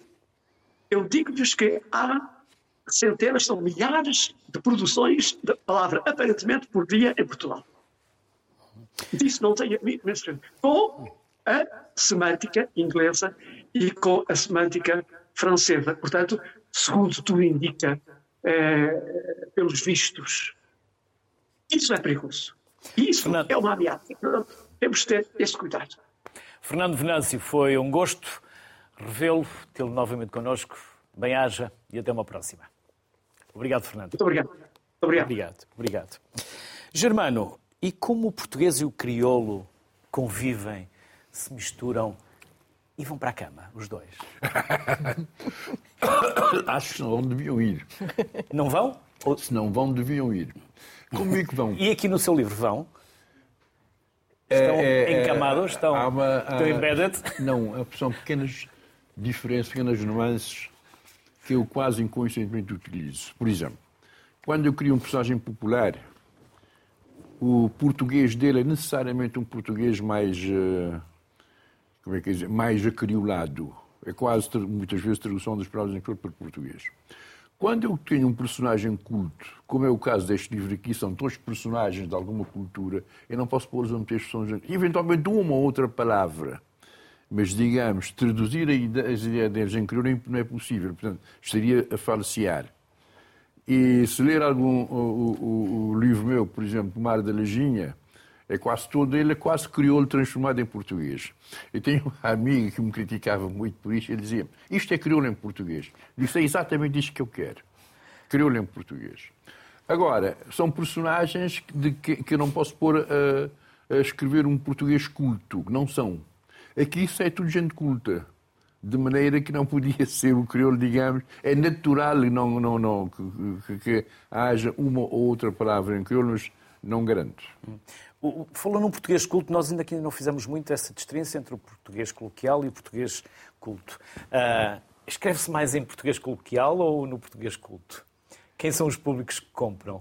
eu digo-lhes que há centenas, são milhares de produções da palavra aparentemente por dia em Portugal. Disso não tenho com a semântica inglesa e com a semântica francesa. Portanto, segundo tudo indica, é, pelos vistos, isso é perigoso. Isso Fernando... é uma ameaça. Temos de ter esse cuidado. Fernando Venâncio, foi um gosto revê-lo, tê-lo novamente connosco. Bem-haja e até uma próxima. Obrigado, Fernando. Muito obrigado. Muito obrigado. Obrigado, obrigado. Germano, e como o português e o crioulo convivem, se misturam e vão para a cama, os dois? Acho que não deviam ir. Não vão? Ou... Se não vão, deviam ir. Como é que vão? E aqui no seu livro vão? Estão é, é, é encamados? Estão, uma, estão embedded? Não, são pequenas diferenças, pequenas nuances que eu quase inconscientemente utilizo. Por exemplo, quando eu crio um personagem popular, o português dele é necessariamente um português mais, eh, como é que é dizer, mais acriolado. É quase, muitas vezes, tradução das palavras em para português. Quando eu tenho um personagem culto, como é o caso deste livro aqui, são todos personagens de alguma cultura, eu não posso pô-los a meter expressões, eventualmente uma ou outra palavra mas, digamos, traduzir as ideias deles em crioulo não é possível. Portanto, estaria a falsear. E se ler algum o, o, o livro meu, por exemplo, Mar da Lajinha, é quase todo ele é quase crioulo transformado em português. Eu tenho uma amiga que me criticava muito por isso, ele dizia, isto é crioulo em português. Disse, é exatamente isto que eu quero. Crioulo em português. Agora, são personagens de que, que eu não posso pôr a, a escrever um português culto, não são. Aqui isso é tudo gente culta. De maneira que não podia ser o crioulo, digamos, é natural não, não, não, que, que, que haja uma ou outra palavra em crioulo, mas não garanto. Falou num português culto, nós ainda aqui não fizemos muito essa distinção entre o português coloquial e o português culto. Uh, Escreve-se mais em português coloquial ou no português culto? Quem são os públicos que compram?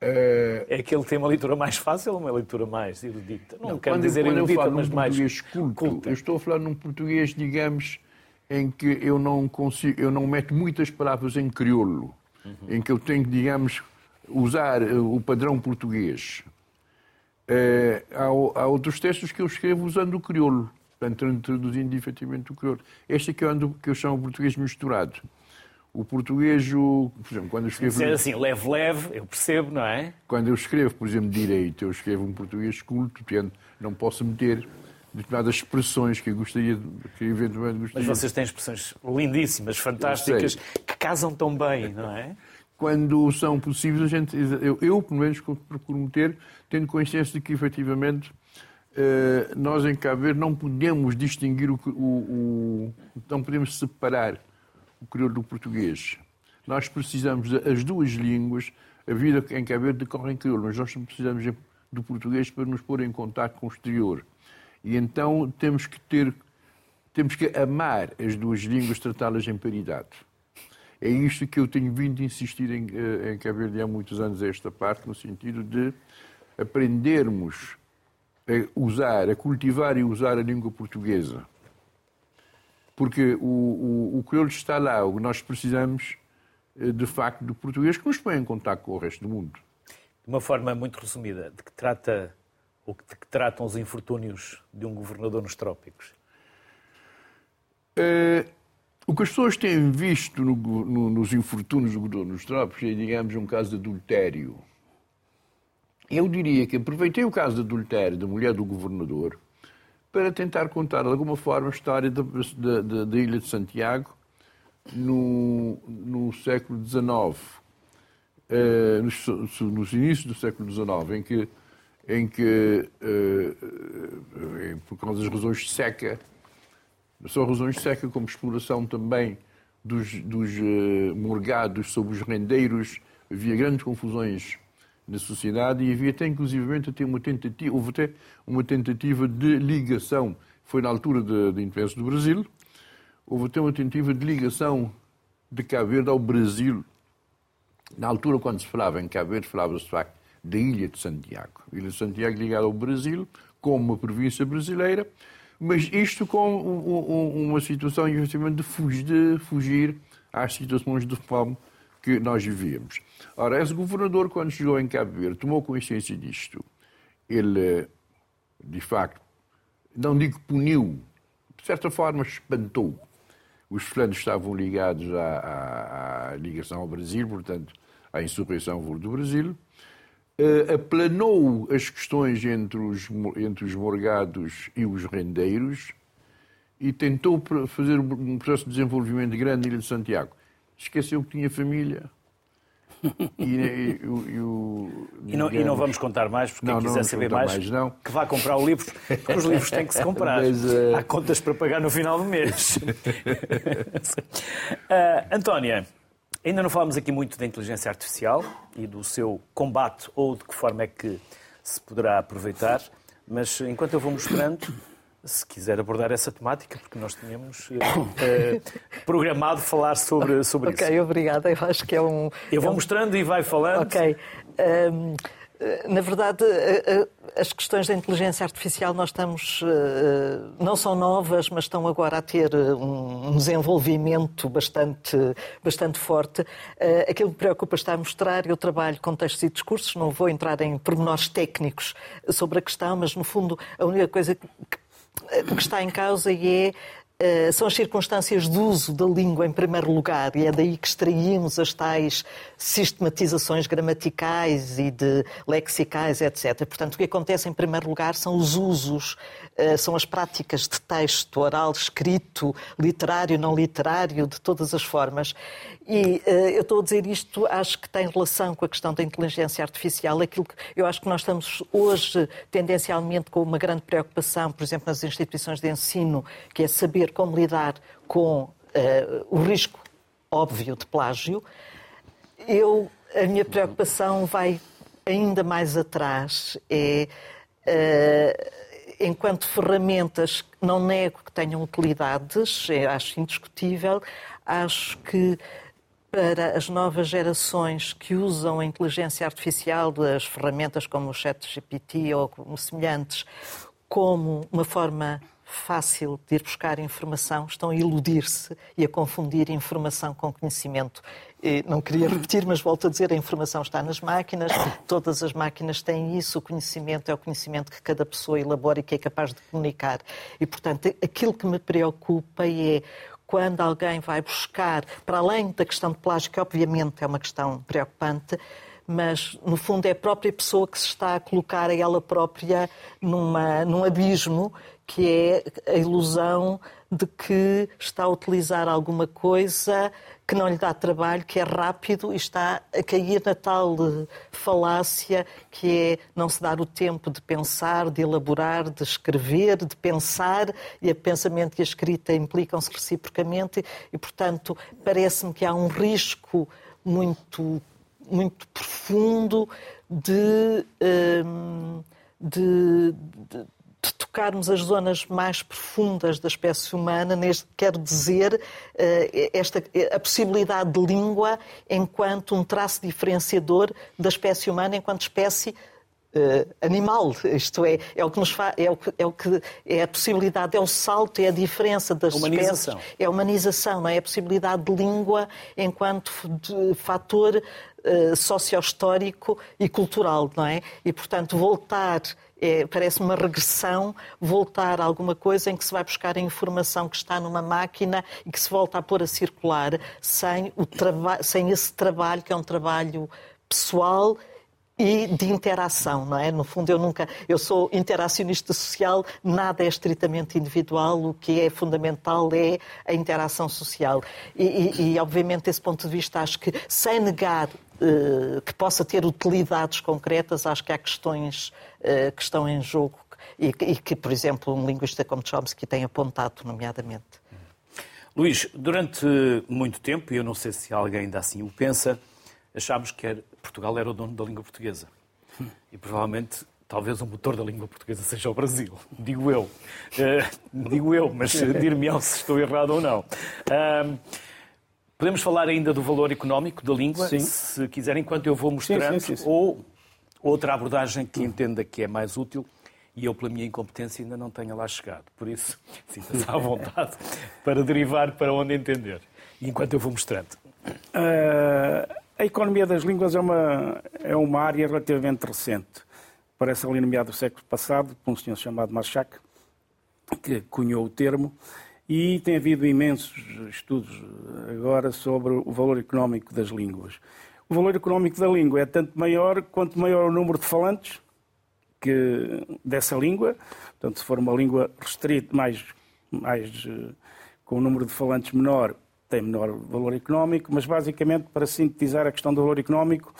É, é que tem uma leitura mais fácil ou uma leitura mais erudita? Não, não quero dizer quando erudita, mas mais culto, culta. Eu estou a falar num português, digamos, em que eu não consigo, eu não meto muitas palavras em crioulo, uhum. em que eu tenho, digamos, usar eh, o padrão português. É, há, há, outros textos que eu escrevo usando o crioulo, portanto, traduzindo efetivamente o crioulo. Este é que eu, ando, que eu chamo português misturado. O português, o, por exemplo, quando eu escrevo. Ser assim, leve-leve, eu percebo, não é? Quando eu escrevo, por exemplo, direito, eu escrevo um português culto, portanto, não posso meter determinadas expressões que eu gostaria, que eventualmente gostaria. Mas vocês têm expressões lindíssimas, fantásticas, que casam tão bem, não é? Quando são possíveis, a gente, eu, eu pelo menos, procuro meter, tendo consciência de que, efetivamente, eh, nós em Cabo Verde não podemos distinguir o, o, o não podemos separar o crioulo do português. Nós precisamos das duas línguas. A vida em Cabo Verde decorre em crioulo, mas nós precisamos do português para nos pôr em contato com o exterior. E então temos que ter, temos que amar as duas línguas, tratá-las em paridade. É isto que eu tenho vindo a insistir em, eh, em Cabo Verde há muitos anos, esta parte, no sentido de aprendermos a usar, a cultivar e usar a língua portuguesa. Porque o, o, o crioulo está lá, o que nós precisamos, eh, de facto, do português que nos põe em contato com o resto do mundo. De uma forma muito resumida, de que trata ou de que tratam os infortúnios de um governador nos trópicos? Uh, o que as pessoas têm visto no, no, nos infortúnios do governador nos trópicos é, digamos, um caso de adultério. Eu diria que aproveitei o caso de adultério da mulher do governador para tentar contar de alguma forma a história da, da, Ilha de Santiago no, no século XIX, uh, nos, nos, inícios do século XIX, em que, em que uh, por causa das razões de seca, só razões de seca, como exploração também dos, dos uh, morgados sobre os rendeiros, havia grandes confusões na sociedade e havia até, inclusivamente, até uma tentativa, houve até uma tentativa de ligação. Foi na altura da independência do Brasil, houve até uma tentativa de ligação de Cabo Verde ao Brasil. Na altura, quando se falava em Cabo Verde, falava-se de facto da Ilha de Santiago. A Ilha de Santiago ligada ao Brasil, como uma província brasileira, mas isto com uma situação, efetivamente, de fugir, de fugir às situações de fome que nós vivíamos. Ora, esse governador, quando chegou em Cabo Verde, tomou consciência disto. Ele, de facto, não digo puniu, de certa forma espantou. Os fulanos estavam ligados à, à, à, ligação ao Brasil, portanto, à insurreição do Brasil. Uh, aplanou as questões entre os, entre os morgados e os rendeiros e tentou fazer um processo de desenvolvimento grande na Ilha de Santiago esqueceu que tinha família. E, e, e, o, e, não, não, vamos contar mais, porque não, quem quiser saber mais, mais não. que vá comprar o livro, porque os livros têm que se comprar. Mas, uh... Há contas para pagar no final do mês. uh, Antónia, ainda não falámos aqui muito da inteligência artificial e do seu combate ou de que forma é que se poderá aproveitar, mas enquanto eu vou mostrando, se quiser abordar essa temática, porque nós tínhamos uh, programado falar sobre, sobre okay, isso. Ok, obrigada. Eu acho que é um. Eu vou é um... mostrando e vai falando. Ok. Um, na verdade, as questões da inteligência artificial nós estamos não são novas, mas estão agora a ter um desenvolvimento bastante, bastante forte. Aquilo que me preocupa está a mostrar, eu trabalho com textos e discursos, não vou entrar em pormenores técnicos sobre a questão, mas no fundo a única coisa que está em causa é eh, são as circunstâncias de uso da língua em primeiro lugar, e é daí que extraímos as tais sistematizações gramaticais e de lexicais, etc. Portanto, o que acontece em primeiro lugar são os usos, eh, são as práticas de texto, oral, escrito, literário, não literário, de todas as formas. E eh, eu estou a dizer isto, acho que tem relação com a questão da inteligência artificial. Aquilo que eu acho que nós estamos hoje tendencialmente com uma grande preocupação, por exemplo, nas instituições de ensino, que é saber como lidar com uh, o risco óbvio de plágio. Eu, a minha preocupação vai ainda mais atrás. É, uh, enquanto ferramentas, não nego que tenham utilidades, acho indiscutível, acho que para as novas gerações que usam a inteligência artificial das ferramentas como o ChatGPT ou como semelhantes como uma forma fácil de ir buscar informação, estão a iludir-se e a confundir informação com conhecimento. E não queria repetir, mas volto a dizer, a informação está nas máquinas, todas as máquinas têm isso, o conhecimento é o conhecimento que cada pessoa elabora e que é capaz de comunicar. E, portanto, aquilo que me preocupa é quando alguém vai buscar, para além da questão de plágio, que obviamente é uma questão preocupante, mas no fundo é a própria pessoa que se está a colocar a ela própria numa, num abismo que é a ilusão de que está a utilizar alguma coisa que não lhe dá trabalho, que é rápido e está a cair na tal falácia que é não se dar o tempo de pensar, de elaborar, de escrever, de pensar, e o pensamento e a escrita implicam-se reciprocamente, e, portanto, parece-me que há um risco muito, muito profundo de, hum, de, de de tocarmos as zonas mais profundas da espécie humana, neste quero dizer eh, esta, a possibilidade de língua enquanto um traço diferenciador da espécie humana enquanto espécie Uh, animal, isto é, é o que nos é o que, é o que é a possibilidade, é o salto, é a diferença das humanização. espécies, é a humanização, não é? é a possibilidade de língua enquanto de fator uh, sociohistórico e cultural, não é? E portanto voltar é, parece uma regressão, voltar a alguma coisa em que se vai buscar a informação que está numa máquina e que se volta a pôr a circular sem, o sem esse trabalho que é um trabalho pessoal e de interação, não é? No fundo, eu nunca, eu sou interacionista social, nada é estritamente individual, o que é fundamental é a interação social. E, e, e obviamente, desse ponto de vista, acho que, sem negar que possa ter utilidades concretas, acho que há questões uh, que estão em jogo e, que, por exemplo, um linguista como Chomsky tem apontado, nomeadamente. Luís, durante muito tempo, e eu não sei se alguém ainda assim o pensa, achámos que Portugal era o dono da língua portuguesa. E provavelmente, talvez o motor da língua portuguesa seja o Brasil. Digo eu. Uh, digo eu, mas dir-me se estou errado ou não. Uh, podemos falar ainda do valor económico da língua, sim. se quiserem, enquanto eu vou mostrando, sim, sim, ou outra abordagem que entenda que é mais útil e eu, pela minha incompetência, ainda não tenho lá chegado. Por isso, sinta-se à vontade para derivar para onde entender. Enquanto eu vou mostrando. Uh, a economia das línguas é uma, é uma área relativamente recente. Parece ali no meado do século passado, por um senhor chamado Marchak, que cunhou o termo, e tem havido imensos estudos agora sobre o valor económico das línguas. O valor económico da língua é tanto maior quanto maior o número de falantes que, dessa língua. Portanto, se for uma língua restrita, mais, mais, eh, com um número de falantes menor, tem menor valor económico, mas basicamente, para sintetizar a questão do valor económico,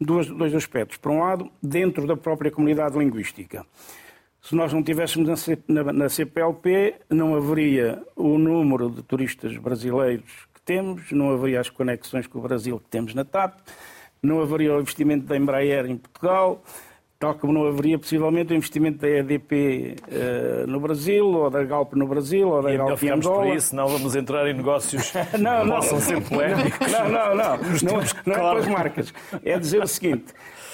dois, dois aspectos. Por um lado, dentro da própria comunidade linguística. Se nós não tivéssemos na, CPLP, não haveria o número de turistas brasileiros que temos, não haveria as conexões com o Brasil que temos na TAP, não haveria o investimento da Embraer em Portugal, tal como não haveria possivelmente o investimento da EDP uh, eh, no Brasil, ou da Galp no Brasil, ou da e Galp em Angola. por isso, não vamos entrar em negócios não, não, possam ser polémicos. Não, não, não. Não, não é com as marcas. É dizer o seguinte,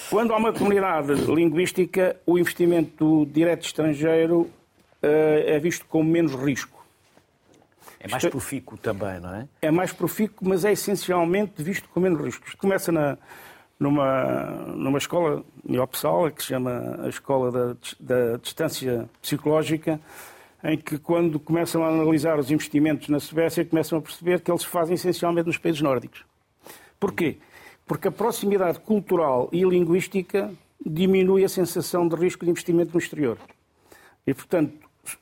quando há uma comunidade linguística, o investimento direto estrangeiro uh, é visto com menos risco. É mais profícuo também, não é? É mais profícuo, mas é essencialmente visto com menos risco. Isto começa na, numa, numa escola em Opsala, que se chama a Escola da, da Distância Psicológica, em que, quando começam a analisar os investimentos na Suécia, começam a perceber que eles se fazem essencialmente nos países nórdicos. Porquê? Porque a proximidade cultural e linguística diminui a sensação de risco de investimento no exterior. E, portanto,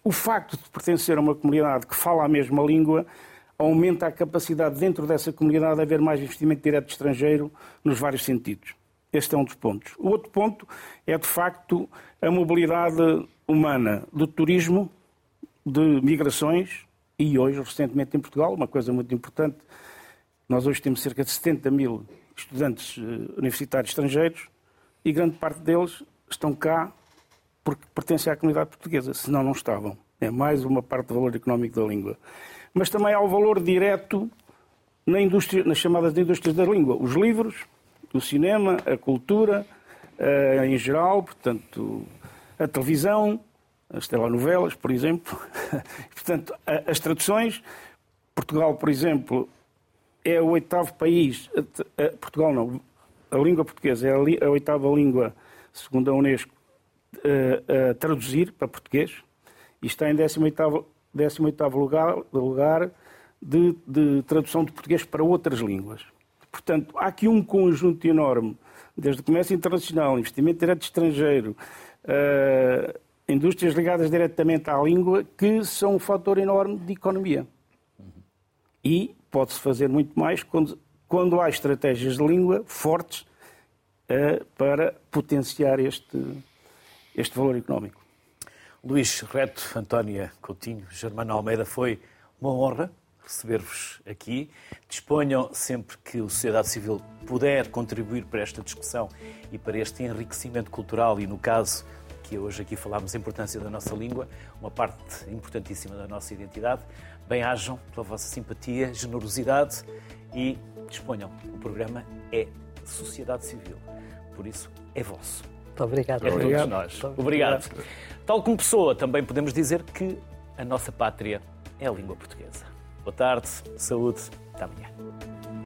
o facto de pertencer a uma comunidade que fala a mesma língua aumenta a capacidade dentro dessa comunidade de haver mais investimento direto estrangeiro nos vários sentidos. Este é um dos pontos. O outro ponto é, de facto, a mobilidade humana do turismo, de migrações, e hoje, recentemente em Portugal, uma coisa muito importante, nós hoje temos cerca de 70 mil estudantes eh, universitários estrangeiros e grande parte deles estão cá porque pertencem à comunidade portuguesa, senão não estavam. É mais uma parte do valor económico da língua mas também há o valor direto na indústria, nas chamadas indústrias da língua. Os livros, o cinema, a cultura, uh, em geral, portanto, a televisão, as telenovelas, por exemplo. portanto, as traduções. Portugal, por exemplo, é o oitavo país. Portugal não. A língua portuguesa é a, oitava língua, segundo a Unesco, a, traduzir para português. E está em 18 18º lugar, lugar de, de tradução de português para outras línguas. Portanto, há aqui um conjunto enorme, desde o comércio internacional, investimento direto estrangeiro, uh, indústrias ligadas diretamente à língua, que são um fator enorme de economia. E pode-se fazer muito mais quando, quando há estratégias de língua fortes uh, para potenciar este, este valor económico. Luís Reto, Antónia Coutinho, Germano Almeida, foi uma honra receber-vos aqui. Disponham sempre que a sociedade civil puder contribuir para esta discussão e para este enriquecimento cultural e, no caso que hoje aqui falámos, a importância da nossa língua, uma parte importantíssima da nossa identidade. Bem-ajam pela vossa simpatia, generosidade e disponham. O programa é Sociedade Civil, por isso é vosso. Muito obrigado. É a todos nós. Obrigado. Tal como pessoa, também podemos dizer que a nossa pátria é a língua portuguesa. Boa tarde, saúde, até amanhã.